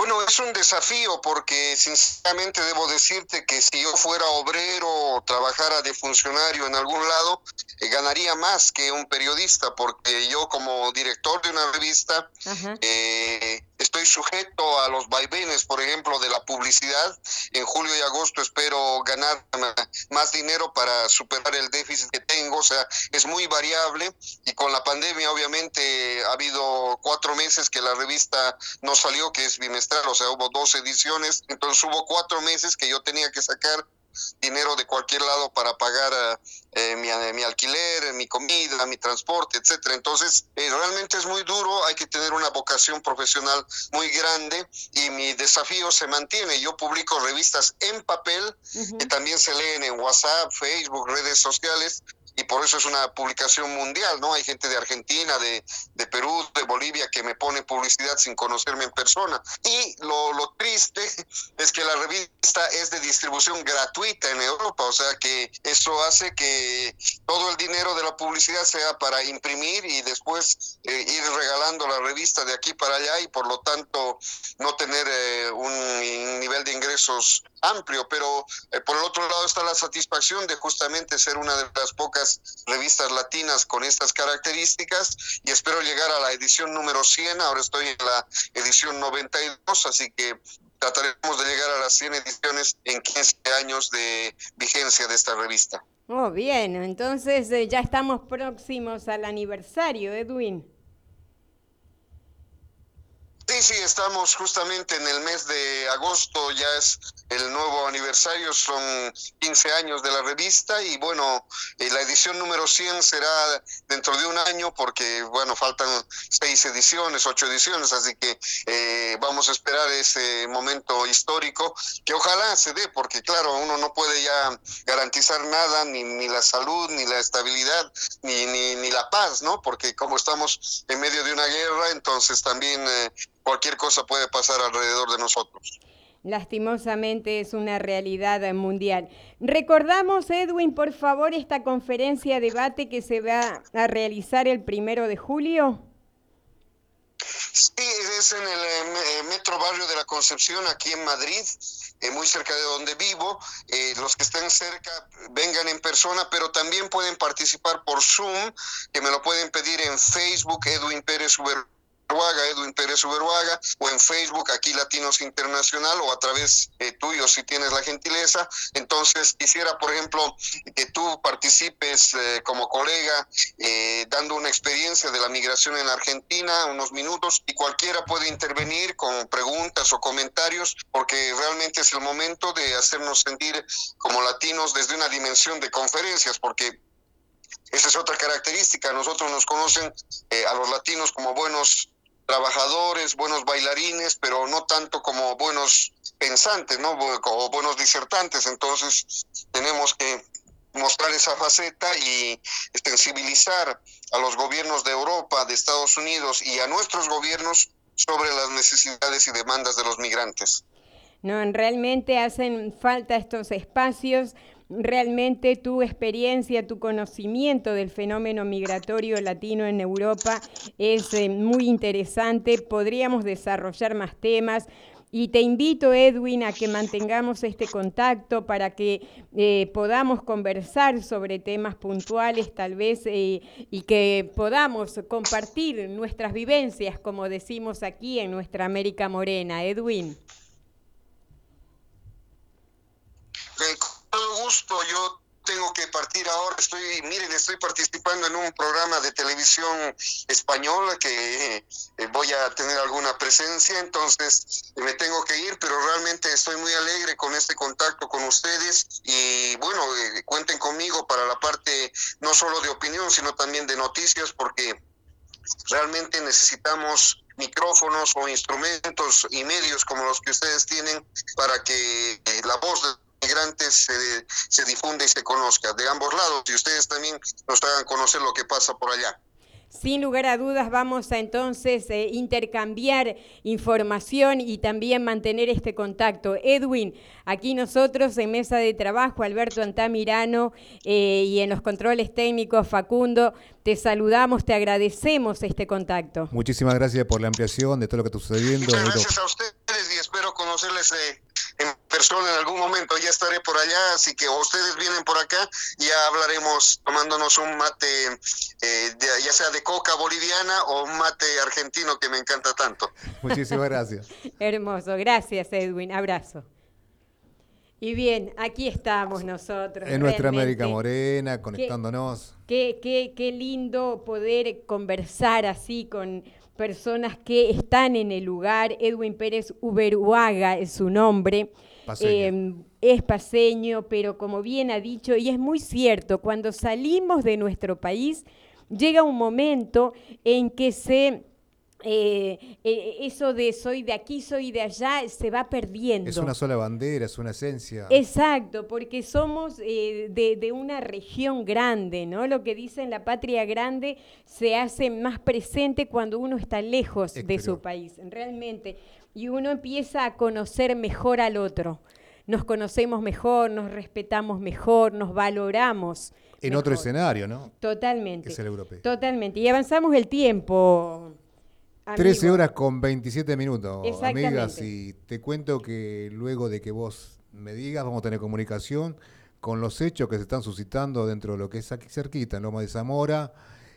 Bueno, es un desafío porque sinceramente debo decirte que si yo fuera obrero o trabajara de funcionario en algún lado, eh, ganaría más que un periodista porque yo como director de una revista eh, estoy sujeto a los vaivenes, por ejemplo, de la publicidad. En julio y agosto espero ganar más dinero para superar el déficit que tengo, o sea, es muy variable y con la pandemia obviamente ha habido cuatro meses que la revista no salió, que es bimestral, o sea, hubo dos ediciones, entonces hubo cuatro meses que yo tenía que sacar dinero de cualquier lado para pagar eh, mi, eh, mi, alquiler, mi comida, mi transporte, etcétera. Entonces, eh, realmente es muy duro, hay que tener una vocación profesional muy grande y mi desafío se mantiene. Yo publico revistas en papel que también se leen en WhatsApp, Facebook, redes sociales y por eso es una publicación mundial, ¿no? Hay gente de Argentina, de, de Perú, de Bolivia que me pone publicidad sin conocerme en persona. Y lo, lo triste *laughs* es que la revista es de distribución gratuita en Europa, o sea que eso hace que todo el dinero de la publicidad sea para imprimir y después eh, ir regalando la revista de aquí para allá y por lo tanto no tener eh, un nivel de ingresos amplio, pero eh, por el otro lado está la satisfacción de justamente ser una de las pocas revistas latinas con estas características y espero llegar a la edición número 100, ahora estoy en la edición 92, así que trataremos de llegar a las 100 ediciones en 15 años de vigencia de esta revista. Oh, bien, entonces eh, ya estamos próximos al aniversario, Edwin. Sí, sí, estamos justamente en el mes de agosto, ya es el nuevo aniversario, son 15 años de la revista y bueno, eh, la edición número 100 será dentro de un año porque bueno, faltan seis ediciones, ocho ediciones, así que eh, vamos a esperar ese momento histórico que ojalá se dé porque claro, uno no puede ya garantizar nada, ni, ni la salud, ni la estabilidad, ni, ni, ni la paz, ¿no? Porque como estamos en medio de una guerra, entonces también... Eh, cualquier cosa puede pasar alrededor de nosotros. Lastimosamente es una realidad mundial. Recordamos, Edwin, por favor, esta conferencia debate que se va a realizar el primero de julio. Sí, es en el eh, Metro Barrio de la Concepción, aquí en Madrid, eh, muy cerca de donde vivo. Eh, los que estén cerca vengan en persona, pero también pueden participar por Zoom, que me lo pueden pedir en Facebook, Edwin Pérez Uber Edwin Pérez Uberuaga, o en Facebook, aquí Latinos Internacional, o a través eh, tuyo si tienes la gentileza. Entonces, quisiera, por ejemplo, que tú participes eh, como colega, eh, dando una experiencia de la migración en Argentina, unos minutos, y cualquiera puede intervenir con preguntas o comentarios, porque realmente es el momento de hacernos sentir como latinos desde una dimensión de conferencias, porque esa es otra característica. Nosotros nos conocen a los latinos como buenos trabajadores, buenos bailarines, pero no tanto como buenos pensantes, ¿no? O buenos disertantes. Entonces tenemos que mostrar esa faceta y sensibilizar a los gobiernos de Europa, de Estados Unidos y a nuestros gobiernos sobre las necesidades y demandas de los migrantes. No, realmente hacen falta estos espacios realmente tu experiencia, tu conocimiento del fenómeno migratorio latino en Europa es eh, muy interesante. Podríamos desarrollar más temas. Y te invito, Edwin, a que mantengamos este contacto para que eh, podamos conversar sobre temas puntuales, tal vez, eh, y que podamos compartir nuestras vivencias, como decimos aquí en nuestra América Morena. Edwin gusto, yo tengo que partir ahora. Estoy, miren, estoy participando en un programa de televisión española que eh, voy a tener alguna presencia, entonces me tengo que ir, pero realmente estoy muy alegre con este contacto con ustedes y bueno, eh, cuenten conmigo para la parte no solo de opinión, sino también de noticias, porque realmente necesitamos micrófonos o instrumentos y medios como los que ustedes tienen para que eh, la voz de migrantes se, se difunda y se conozca de ambos lados y ustedes también nos hagan conocer lo que pasa por allá. Sin lugar a dudas vamos a entonces eh, intercambiar información y también mantener este contacto. Edwin, aquí nosotros en mesa de trabajo, Alberto Antamirano eh, y en los controles técnicos, Facundo, te saludamos, te agradecemos este contacto. Muchísimas gracias por la ampliación de todo lo que está sucediendo. Muchas gracias a ustedes conocerles eh, persona en algún momento, ya estaré por allá, así que ustedes vienen por acá y ya hablaremos tomándonos un mate, eh, ya sea de coca boliviana o un mate argentino que me encanta tanto. Muchísimas gracias. *laughs* Hermoso, gracias Edwin, abrazo. Y bien, aquí estamos nosotros. En nuestra América Morena, conectándonos. Qué, qué, qué lindo poder conversar así con personas que están en el lugar. Edwin Pérez Uberuaga es su nombre. Eh, es paseño, pero como bien ha dicho, y es muy cierto, cuando salimos de nuestro país, llega un momento en que se eh, eh, eso de soy de aquí, soy de allá, se va perdiendo. Es una sola bandera, es una esencia. Exacto, porque somos eh, de, una región grande, ¿no? Lo que dicen la patria grande se hace más presente cuando uno está lejos de su país, realmente. Y uno empieza a conocer mejor al otro. Nos conocemos mejor, nos respetamos mejor, nos valoramos. En otro escenario, ¿no? Totalmente. Es el europeo. Totalmente. Y avanzamos el tiempo. 13 horas con 27 minutos, amigas, y te cuento que luego de que vos me digas, vamos a tener comunicación con los hechos que se están suscitando dentro de lo que es aquí cerquita, en Loma de Zamora,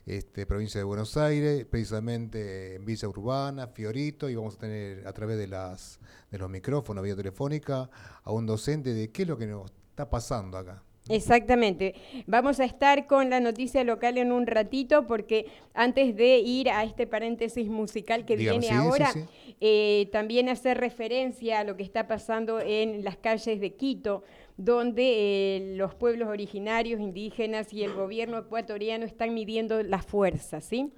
este, provincia de Buenos Aires, precisamente en Villa Urbana, Fiorito, y vamos a tener a través de, las, de los micrófonos, vía telefónica, a un docente de qué es lo que nos está pasando acá. Exactamente. Vamos a estar con la noticia local en un ratito porque antes de ir a este paréntesis musical que viene ahora, eh, también hacer referencia a lo que está pasando en las calles de Quito, donde eh, los pueblos originarios, indígenas y el gobierno ecuatoriano están midiendo la fuerza, ¿sí?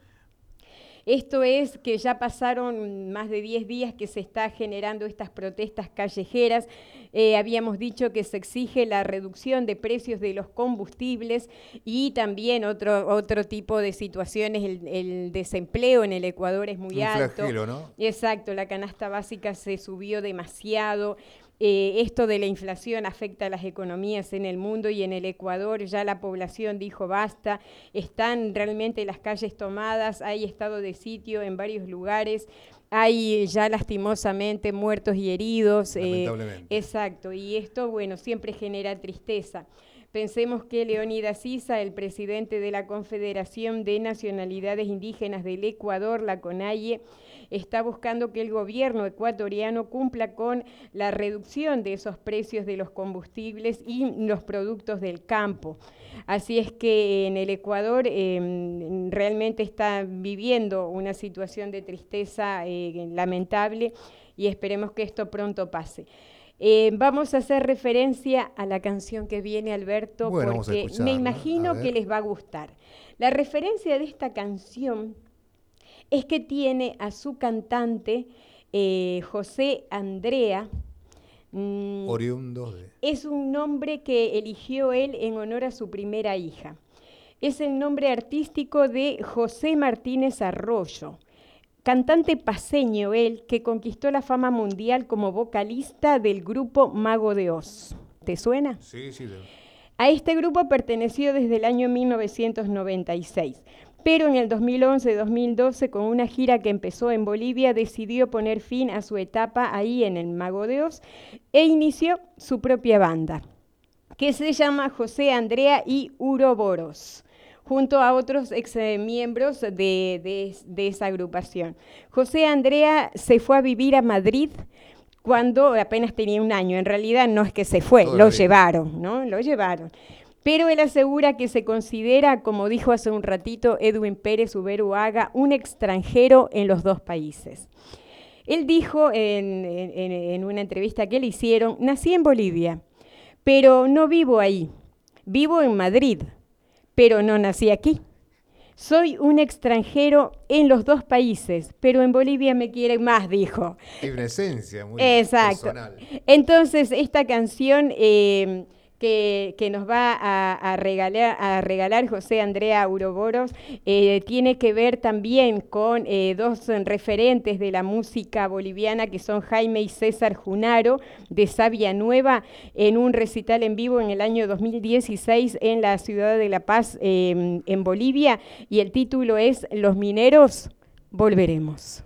Esto es que ya pasaron más de 10 días que se está generando estas protestas callejeras. Eh, habíamos dicho que se exige la reducción de precios de los combustibles y también otro, otro tipo de situaciones. El, desempleo en el Ecuador es muy alto. ¿no? Exacto, la canasta básica se subió demasiado. Eh, esto de la inflación afecta a las economías en el mundo y en el Ecuador ya la población dijo basta, están realmente las calles tomadas, hay estado de sitio en varios lugares, hay ya lastimosamente muertos y heridos. Eh, exacto, y esto, bueno, siempre genera tristeza. Pensemos que Leonidas Issa, el presidente de la Confederación de Nacionalidades Indígenas del Ecuador, la CONAIE, está buscando que el gobierno ecuatoriano cumpla con la reducción de esos precios de los combustibles y los productos del campo. Así es que en el Ecuador em, realmente está viviendo una situación de tristeza eh, lamentable y esperemos que esto pronto pase. Eh, vamos a hacer referencia a la canción que viene, Alberto, porque me imagino que les va a gustar. La referencia de esta canción es que tiene a su cantante eh, José Andrea. Mm, Oriundo Es un nombre que eligió él en honor a su primera hija. Es el nombre artístico de José Martínez Arroyo, cantante paseño él que conquistó la fama mundial como vocalista del grupo Mago de Oz. ¿Te suena? Sí, sí. A este grupo perteneció desde el año 1996 pero en el 2011-2012, con una gira que empezó en Bolivia, decidió poner fin a su etapa ahí en el Mago de Oz e inició su propia banda, que se llama José Andrea y Uroboros junto a otros ex miembros de, esa agrupación. José Andrea se fue a vivir a Madrid cuando apenas tenía un año. En realidad no es que se fue, lo llevaron, ¿no? Lo llevaron pero él asegura que se considera, como dijo hace un ratito Edwin Pérez Uberuaga, un extranjero en los dos países. Él dijo en, una entrevista que le hicieron, nací en Bolivia, pero no vivo ahí. Vivo en Madrid, pero no nací aquí. Soy un extranjero en los dos países, pero en Bolivia me quieren más, dijo. Tiene una esencia muy Exacto. Entonces, esta canción eh, que, nos va a, regalar, José Andrea Uroboros eh, tiene que ver también con eh, dos referentes de la música boliviana que son Jaime y César Junaro de Sabia Nueva en un recital en vivo en el año 2016 en la ciudad de La Paz em, en Bolivia y el título es Los mineros volveremos.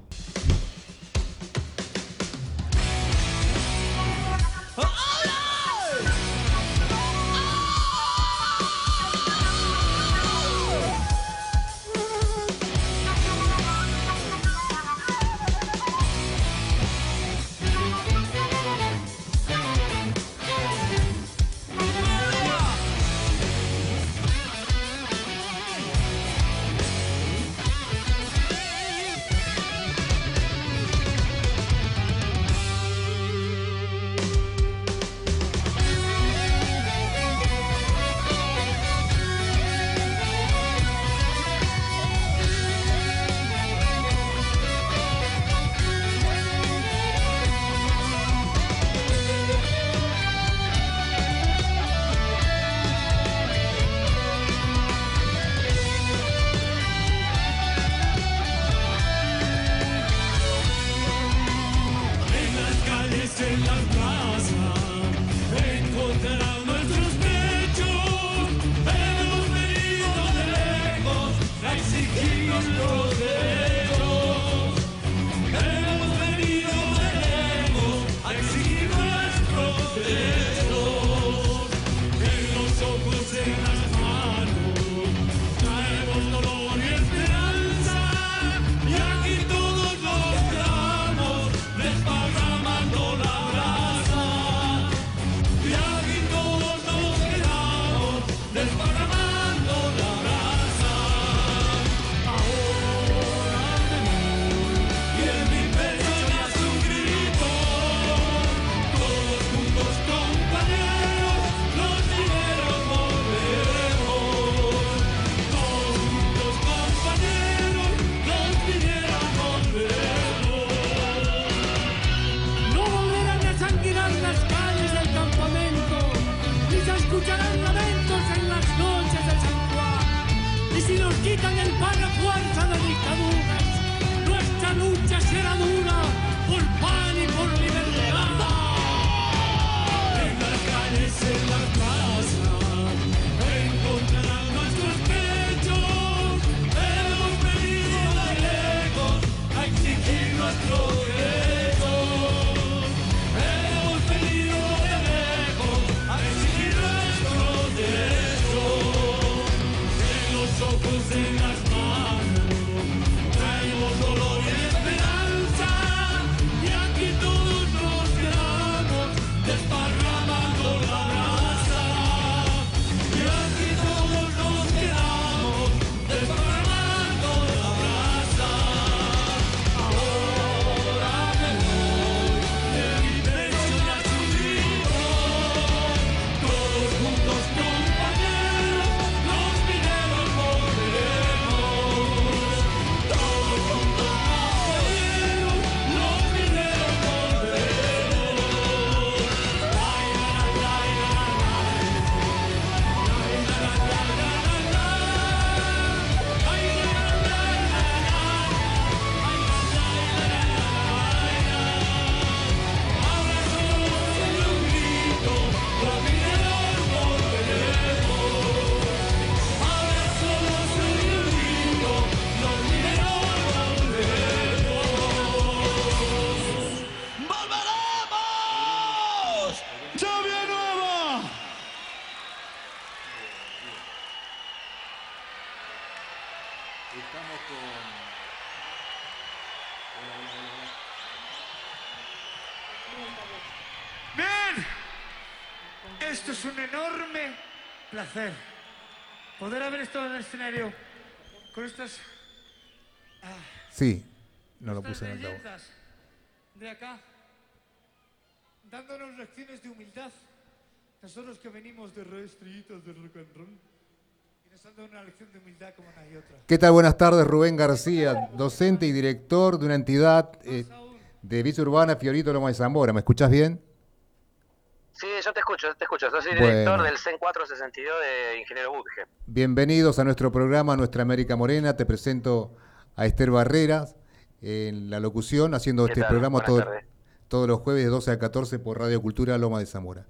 Bien, esto es un enorme placer. Poder haber estado en el escenario con estas, ah, Sí, no lo puse en el de acá, dándonos lecciones de humildad. Nosotros que venimos de restritos de rock and roll ¿Qué tal? Buenas tardes, Rubén García, docente y director de una entidad eh, de Villa Urbana Fiorito Loma de Zamora. ¿Me escuchás bien? Sí, yo te escucho, te escucho. Yo soy director Bueno. del CEN 462 de Ingeniero Budge. Bienvenidos a nuestro programa Nuestra América Morena. Te presento a Esther Barreras en la locución, haciendo ¿Qué este tal? programa todo- todos los jueves de 12 a 14 por Radio Cultura Loma de Zamora.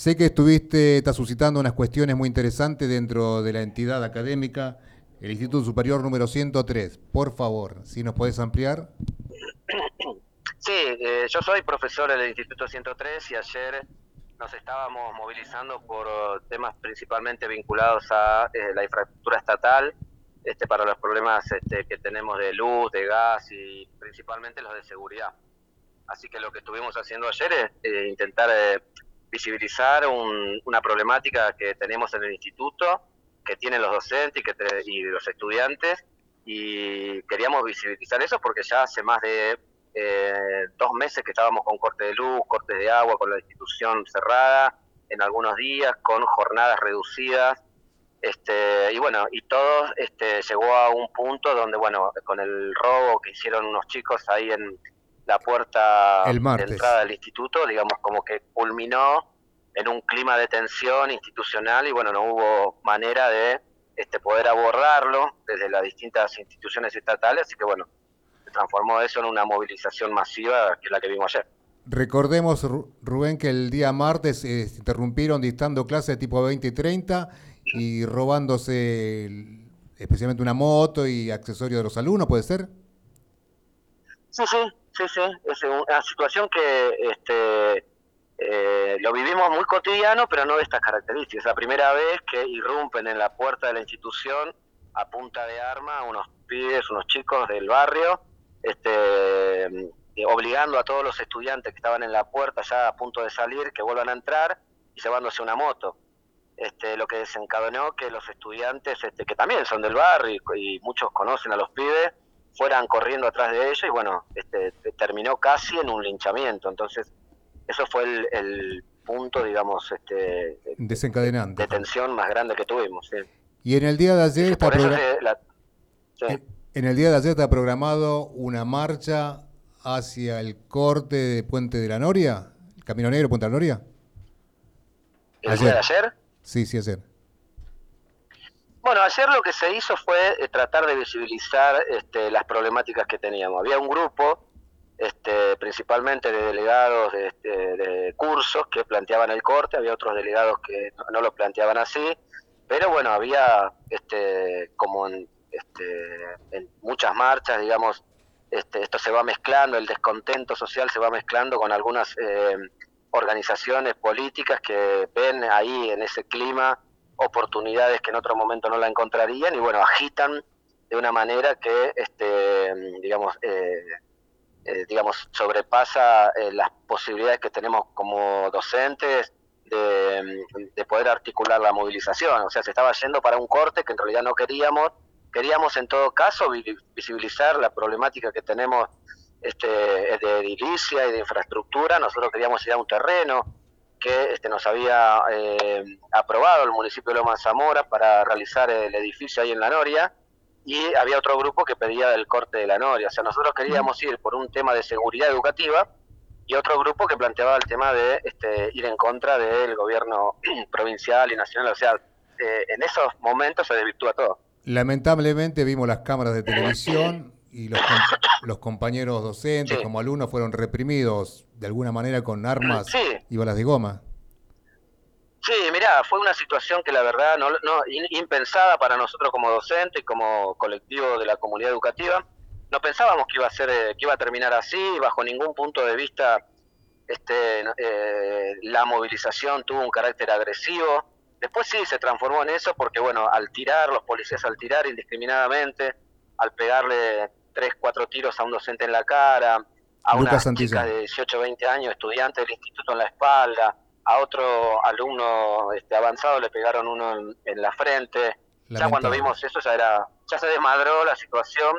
Sé que estuviste, estás suscitando unas cuestiones muy interesantes dentro de la entidad académica, el Instituto Superior número 103. Por favor, si nos podés ampliar. Sí, eh, yo soy profesor del Instituto 103 y ayer nos estábamos movilizando por temas principalmente vinculados a eh, la infraestructura estatal, este, para los problemas este, que tenemos de luz, de gas y principalmente los de seguridad. Así que lo que estuvimos haciendo ayer es eh, intentar eh, visibilizar un- una problemática que tenemos en el instituto, que tienen los docentes y, que te- y los estudiantes, y queríamos visibilizar eso porque ya hace más de eh, dos meses que estábamos con corte de luz, cortes de agua, con la institución cerrada, en algunos días, con jornadas reducidas, este, y bueno, y todo este, llegó a un punto donde, bueno, con el robo que hicieron unos chicos ahí en la puerta El de entrada del instituto, digamos, como que culminó en un clima de tensión institucional y bueno, no hubo manera de este, poder abordarlo desde las distintas instituciones estatales, así que bueno, se transformó eso en una movilización masiva que es la que vimos ayer. Recordemos, Ru- Rubén, que el día martes eh, se interrumpieron dictando clases tipo 20 y 30 y robándose el- especialmente una moto y accesorios de los alumnos, ¿puede ser? Sí, sí, sí, sí. Es una situación que este, eh, lo vivimos muy cotidiano, pero no de estas características. Es la primera vez que irrumpen en la puerta de la institución a punta de arma unos pibes, unos chicos del barrio, este, eh, obligando a todos los estudiantes que estaban en la puerta ya a punto de salir que vuelvan a entrar y llevándose una moto. Este, lo que desencadenó que los estudiantes, este, que también son del barrio y, y muchos conocen a los pibes, fueran corriendo atrás de ellos y bueno, este, terminó casi en un linchamiento. Entonces, eso fue el, el punto, digamos, este, Desencadenante. de tensión más grande que tuvimos. sí. Y en el día de ayer está se- la- sí. en el día de ayer está programado una marcha hacia el corte de Puente de la Noria, el Camino Negro Puente de la Noria. ¿El día de ayer? Sí, sí, ayer. Bueno, ayer lo que se hizo fue eh, tratar de visibilizar este, las problemáticas que teníamos. Había un grupo, este, principalmente de delegados de, este, de cursos que planteaban el corte, había otros delegados que no, no lo planteaban así, pero bueno, había este, como en, este, en muchas marchas, digamos, este, esto se va mezclando, el descontento social se va mezclando con algunas eh, organizaciones políticas que ven ahí en ese clima oportunidades que en otro momento no la encontrarían y bueno, agitan de una manera que, este, digamos, eh, eh, digamos, sobrepasa eh, las posibilidades que tenemos como docentes de, de poder articular la movilización. O sea, se estaba yendo para un corte que en realidad no queríamos. Queríamos en todo caso vi- visibilizar la problemática que tenemos este, de edilicia y de infraestructura. Nosotros queríamos ir a un terreno que este, nos había eh, aprobado el municipio de Loma Zamora para realizar el edificio ahí en La Noria y había otro grupo que pedía el corte de La Noria. O sea, nosotros queríamos ir por un tema de seguridad educativa y otro grupo que planteaba el tema de este, ir en contra del gobierno *clears throat* provincial y nacional. O sea, eh, en esos momentos se desvirtúa todo. Lamentablemente vimos las cámaras de *clears throat* televisión y los, com- los compañeros docentes como alumnos fueron reprimidos de alguna manera con armas Sí. y balas de goma. Sí, mirá, fue una situación que la verdad no, no impensada para nosotros como docentes y como colectivo de la comunidad educativa. No pensábamos que iba a ser, eh, que iba a terminar así, bajo ningún punto de vista este, eh, la movilización tuvo un carácter agresivo. Después sí se transformó en eso porque, bueno, al tirar, los policías al tirar indiscriminadamente, al pegarle tres, cuatro tiros a un docente en la cara, a Lucas una chica de 18, 20 años, estudiante del instituto en la espalda, a otro alumno este, avanzado le pegaron uno en, en la frente. Ya cuando vimos eso ya era, ya se desmadró la situación.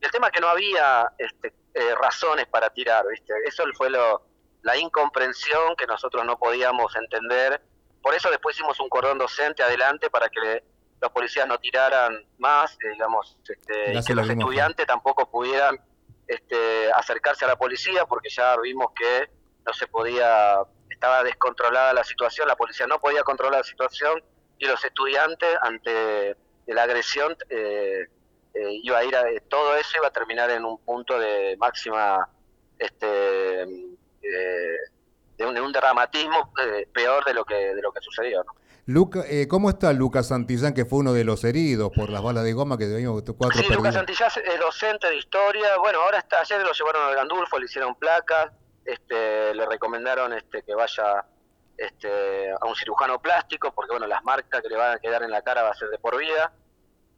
El tema es que no había este, eh, razones para tirar, ¿viste? Eso fue lo, la incomprensión que nosotros no podíamos entender. Por eso después hicimos un cordón docente adelante para que los policías no tiraran más, eh, digamos, este, y que los estudiantes tampoco pudieran este, acercarse a la policía porque ya vimos que no se podía, estaba descontrolada la situación, la policía no podía controlar la situación y los estudiantes ante la agresión eh, eh, iba a ir a, todo eso iba a terminar en un punto de máxima este eh, de, un, de un dramatismo peor de lo que de lo que sucedió ¿no? Luca, eh, ¿Cómo está Lucas Santillán, que fue uno de los heridos por las balas de goma que vimos cuatro Sí, Lucas? Santillás es docente de historia. Bueno, ahora está, ayer lo llevaron al Gandulfo, le hicieron placas, este, le recomendaron este, que vaya este, a un cirujano plástico, porque bueno, las marcas que le van a quedar en la cara va a ser de por vida.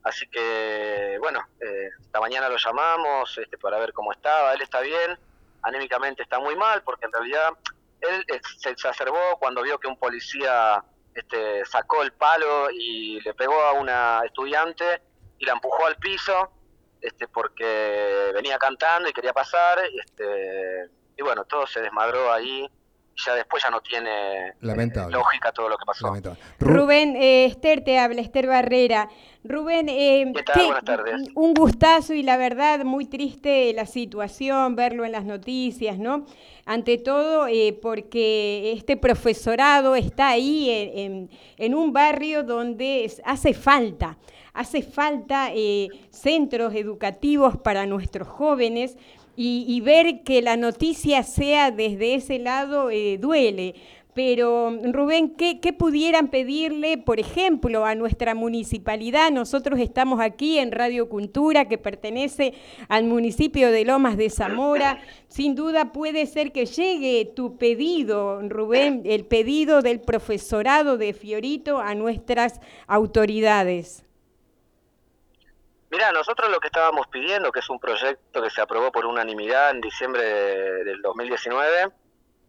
Así que, bueno, eh, esta mañana lo llamamos este, para ver cómo estaba. Él está bien, anémicamente está muy mal, porque en realidad él se exacerbó cuando vio que un policía este, sacó el palo y le pegó a una estudiante y la empujó al piso este, porque venía cantando y quería pasar. Este, y bueno, todo se desmadró ahí. Ya después ya no tiene Lamentable. lógica todo lo que pasó. Rubén, eh, Esther te habla, Esther Barrera. Rubén, eh, ¿Qué tal? qué- Buenas tardes. un gustazo y la verdad muy triste la situación, verlo en las noticias, ¿no? Ante todo eh, porque este profesorado está ahí en, en- en un barrio donde es- hace falta, hace falta eh, centros educativos para nuestros jóvenes y, ver que la noticia sea desde ese lado eh, duele. Pero, Rubén, ¿qué, pudieran pedirle, por ejemplo, a nuestra municipalidad? Nosotros estamos aquí en Radio Cultura, que pertenece al municipio de Lomas de Zamora. Sin duda puede ser que llegue tu pedido, Rubén, el pedido del profesorado de Fiorito a nuestras autoridades. Mira, nosotros lo que estábamos pidiendo, que es un proyecto que se aprobó por unanimidad en diciembre del 2019,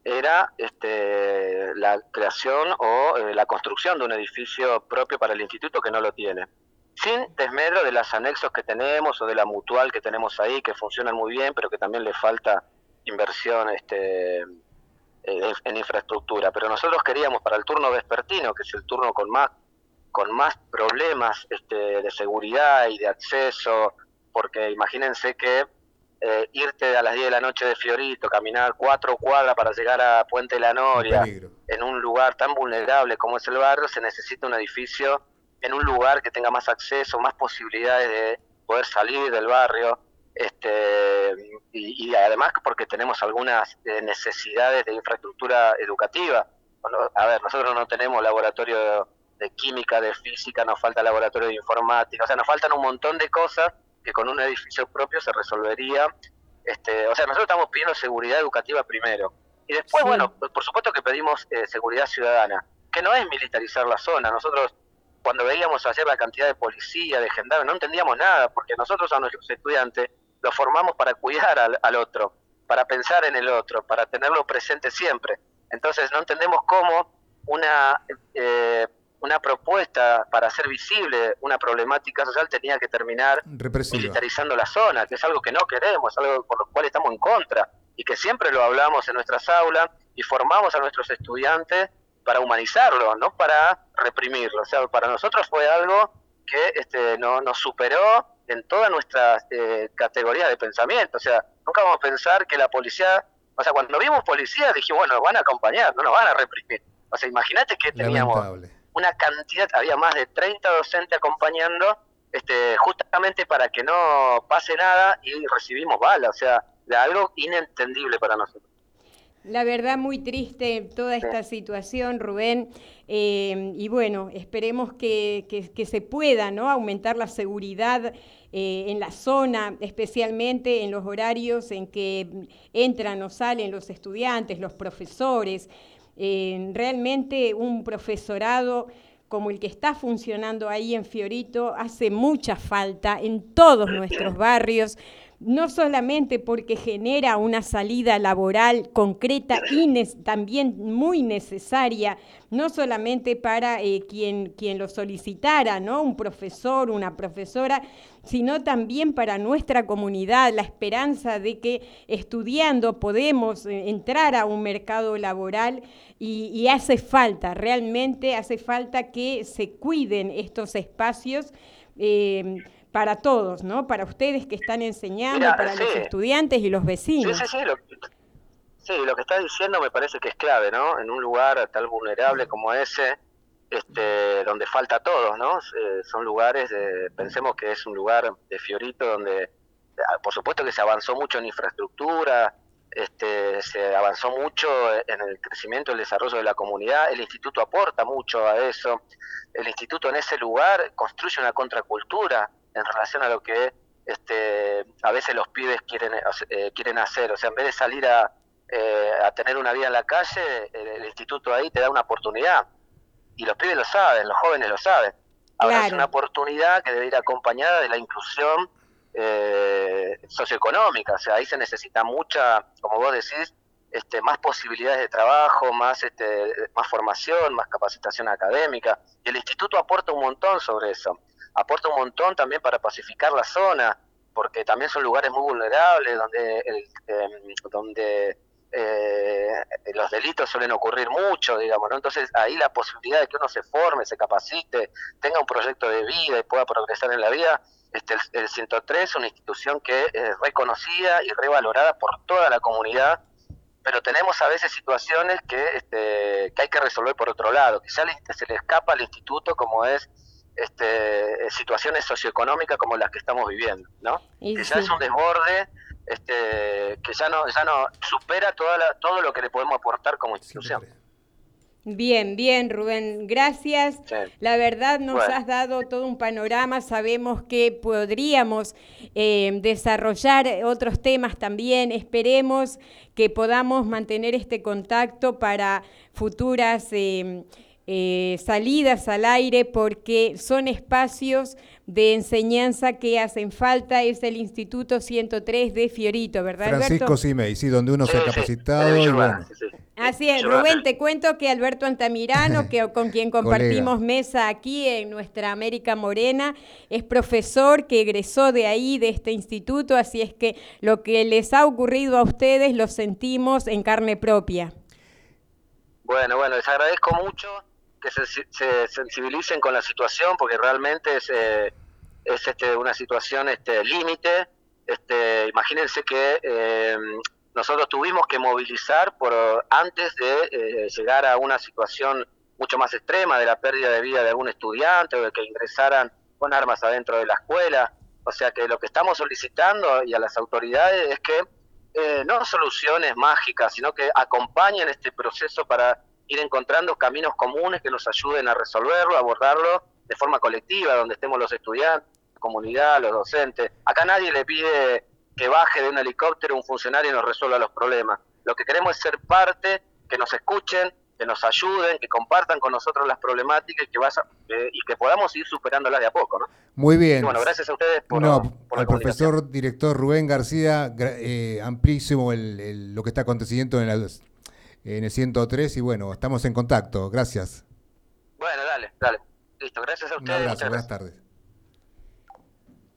era este, la creación o eh, la construcción de un edificio propio para el instituto que no lo tiene. Sin desmedro de los anexos que tenemos o de la mutual que tenemos ahí, que funcionan muy bien, pero que también le falta inversión este, eh, en infraestructura. Pero nosotros queríamos para el turno vespertino, que es el turno con más, con más problemas este, de seguridad y de acceso, porque imagínense que eh, irte a las 10 de la noche de Fiorito, caminar cuatro cuadras para llegar a Puente La Noria, en un lugar tan vulnerable como es el barrio, se necesita un edificio en un lugar que tenga más acceso, más posibilidades de poder salir del barrio, este, y, además porque tenemos algunas eh, necesidades de infraestructura educativa. A ver, nosotros no tenemos laboratorio de química, de física, nos falta laboratorio de informática, o sea, nos faltan un montón de cosas que con un edificio propio se resolvería. Este, o sea, nosotros estamos pidiendo seguridad educativa primero. Y después, bueno, por supuesto que pedimos eh, seguridad ciudadana, que no es militarizar la zona. Nosotros, cuando veíamos ayer la cantidad de policía, de gendarmes, no entendíamos nada, porque nosotros a nuestros estudiantes los formamos para cuidar al, al otro, para pensar en el otro, para tenerlo presente siempre. Entonces, no entendemos cómo una eh, una propuesta para hacer visible una problemática social tenía que terminar militarizando la zona, que es algo que no queremos, algo por lo cual estamos en contra y que siempre lo hablamos en nuestras aulas y formamos a nuestros estudiantes para humanizarlo, no para reprimirlo. O sea, para nosotros fue algo que este, no, nos superó en toda nuestra eh, categoría de pensamiento. O sea, nunca vamos a pensar que la policía, o sea, cuando vimos policía dije, bueno, van a acompañar, no nos van a reprimir. O sea, imagínate que teníamos una cantidad, había más de 30 docentes acompañando, este, justamente para que no pase nada y recibimos balas, o sea, de algo inentendible para nosotros. La verdad, muy triste toda esta situación, Rubén. Eh, y bueno, esperemos que, que, se pueda ¿no? aumentar la seguridad eh, en la zona, especialmente en los horarios en que entran o salen los estudiantes, los profesores realmente un profesorado como el que está funcionando ahí en Fiorito hace mucha falta en todos nuestros barrios no solamente porque genera una salida laboral concreta y también muy necesaria, no solamente para eh, quien, quien lo solicitara, ¿no? un profesor, una profesora, sino también para nuestra comunidad, la esperanza de que estudiando podemos eh, entrar a un mercado laboral y, hace falta, realmente hace falta que se cuiden estos espacios. Eh, para todos, ¿no? Para ustedes que están enseñando, para los estudiantes y los vecinos. Sí, sí, sí. Lo, sí, lo que está diciendo me parece que es clave, ¿no? En un lugar tal vulnerable como ese, este, donde falta todo, ¿no? Eh, son lugares, de, pensemos que es un lugar de Fiorito donde, ah, por supuesto que se avanzó mucho en infraestructura, este, se avanzó mucho en el crecimiento y el desarrollo de la comunidad, el instituto aporta mucho a eso, el instituto en ese lugar construye una contracultura, en relación a lo que este, a veces los pibes quieren, eh, quieren hacer. O sea, en vez de salir a, eh, a tener una vida en la calle, el, instituto ahí te da una oportunidad. Y los pibes lo saben, los jóvenes lo saben. Ahora es una oportunidad que debe ir acompañada de la inclusión eh, socioeconómica. O sea, ahí se necesita mucha, como vos decís, este, más posibilidades de trabajo, más, este, más formación, más capacitación académica. Y el instituto aporta un montón sobre eso aporta un montón también para pacificar la zona, porque también son lugares muy vulnerables donde, em, donde eh, los delitos suelen ocurrir mucho, digamos, ¿no? Entonces ahí la posibilidad de que uno se forme, se capacite, tenga un proyecto de vida y pueda progresar en la vida, este, el, 103 es una institución que es reconocida y revalorada por toda la comunidad, pero tenemos a veces situaciones que, este, que hay que resolver por otro lado, ya se le escapa al instituto como es este, situaciones socioeconómicas como las que estamos viviendo, ¿no? Y ya es un desborde este, que ya no, ya no supera toda la- todo lo que le podemos aportar como institución. Bien, bien, Rubén, gracias. Sí. La verdad nos Bueno. has dado todo un panorama, sabemos que podríamos eh, desarrollar otros temas también, esperemos que podamos mantener este contacto para futuras eh, eh, salidas al aire porque son espacios de enseñanza que hacen falta, es el Instituto 103 de Fiorito, ¿verdad Francisco Alberto? Simei, sí, donde uno se ha Sí, sí, capacitado de y Villa bueno. Urbana, sí, sí. Así es, Rubén, te cuento que Alberto Antamirano, que, *laughs* con quien compartimos mesa aquí en nuestra América Morena, es profesor que egresó de ahí, de este instituto, así es que lo que les ha ocurrido a ustedes lo sentimos en carne propia. Bueno, bueno, les agradezco mucho que se, se sensibilicen con la situación porque realmente es, eh, es este, una situación este, límite. Este, imagínense que eh, nosotros tuvimos que movilizar por antes de eh, llegar a una situación mucho más extrema de la pérdida de vida de algún estudiante o de que ingresaran con armas adentro de la escuela. O sea que lo que estamos solicitando y a las autoridades es que eh, no soluciones mágicas, sino que acompañen este proceso para ir encontrando caminos comunes que nos ayuden a resolverlo, a abordarlo de forma colectiva, donde estemos los estudiantes, la comunidad, los docentes. Acá nadie le pide que baje de un helicóptero un funcionario y nos resuelva los problemas. Lo que queremos es ser parte, que nos escuchen, que nos ayuden, que compartan con nosotros las problemáticas y que, eh, y que podamos ir superándolas de a poco. ¿no? Muy bien. Y bueno, gracias a ustedes por, No, por al profesor director Rubén García, eh, amplísimo el- el- lo que está aconteciendo en, la- en el 103 y bueno, estamos en contacto. Gracias. Bueno, dale, dale. Listo, gracias a Un ustedes. abrazo, muchas buenas tardes.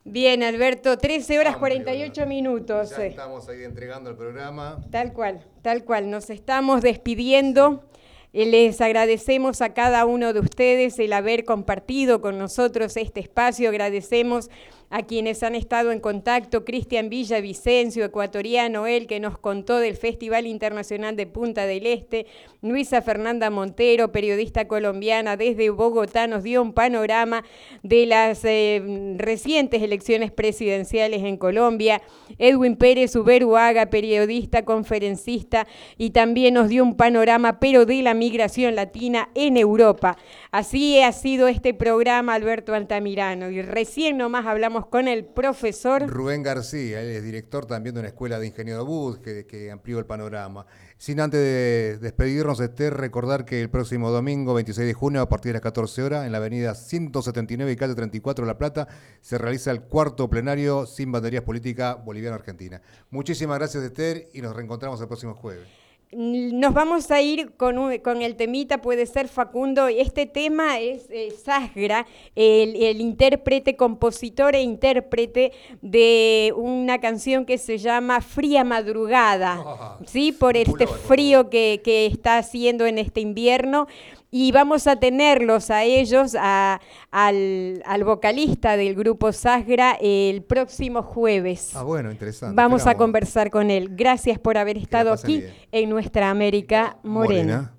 Bien, Alberto, 13 horas 48 minutos. Ya eh. estamos ahí entregando el programa. Tal cual, tal cual. Nos estamos despidiendo. Eh, Les agradecemos a cada uno de ustedes el haber compartido con nosotros este espacio. Agradecemos a quienes han estado en contacto, Cristian Villavicencio, ecuatoriano, él que nos contó del Festival Internacional de Punta del Este, Luisa Fernanda Montero, periodista colombiana desde Bogotá, nos dio un panorama de las eh, recientes elecciones presidenciales en Colombia, Edwin Pérez Uberuaga, periodista, conferencista, y también nos dio un panorama, pero de la migración latina en Europa. Así ha sido este programa, Alberto Altamirano, y recién nomás hablamos con el profesor. Rubén García, él es director también de una escuela de ingeniero bus que, que amplió el panorama. Sin antes de despedirnos, Esther, recordar que el próximo domingo, 26 de junio, a partir de las 14 horas, en la avenida 179 y calle 34 La Plata, se realiza el cuarto plenario sin banderías política boliviana-argentina. Muchísimas gracias, Esther, y nos reencontramos el próximo jueves. Nos vamos a ir con, un- con el temita, puede ser Facundo. Este tema es eh, Sasgra, el, el intérprete, compositor e intérprete de una canción que se llama Fría Madrugada, ¿sí? Por este frío que, que está haciendo en este invierno. Y vamos a tenerlos a ellos, a- al, al vocalista del grupo Sasgra, el próximo jueves. Ah, bueno, interesante. Vamos a conversar con él. Gracias por haber estado aquí bien. en nuestra América Morena. Morena.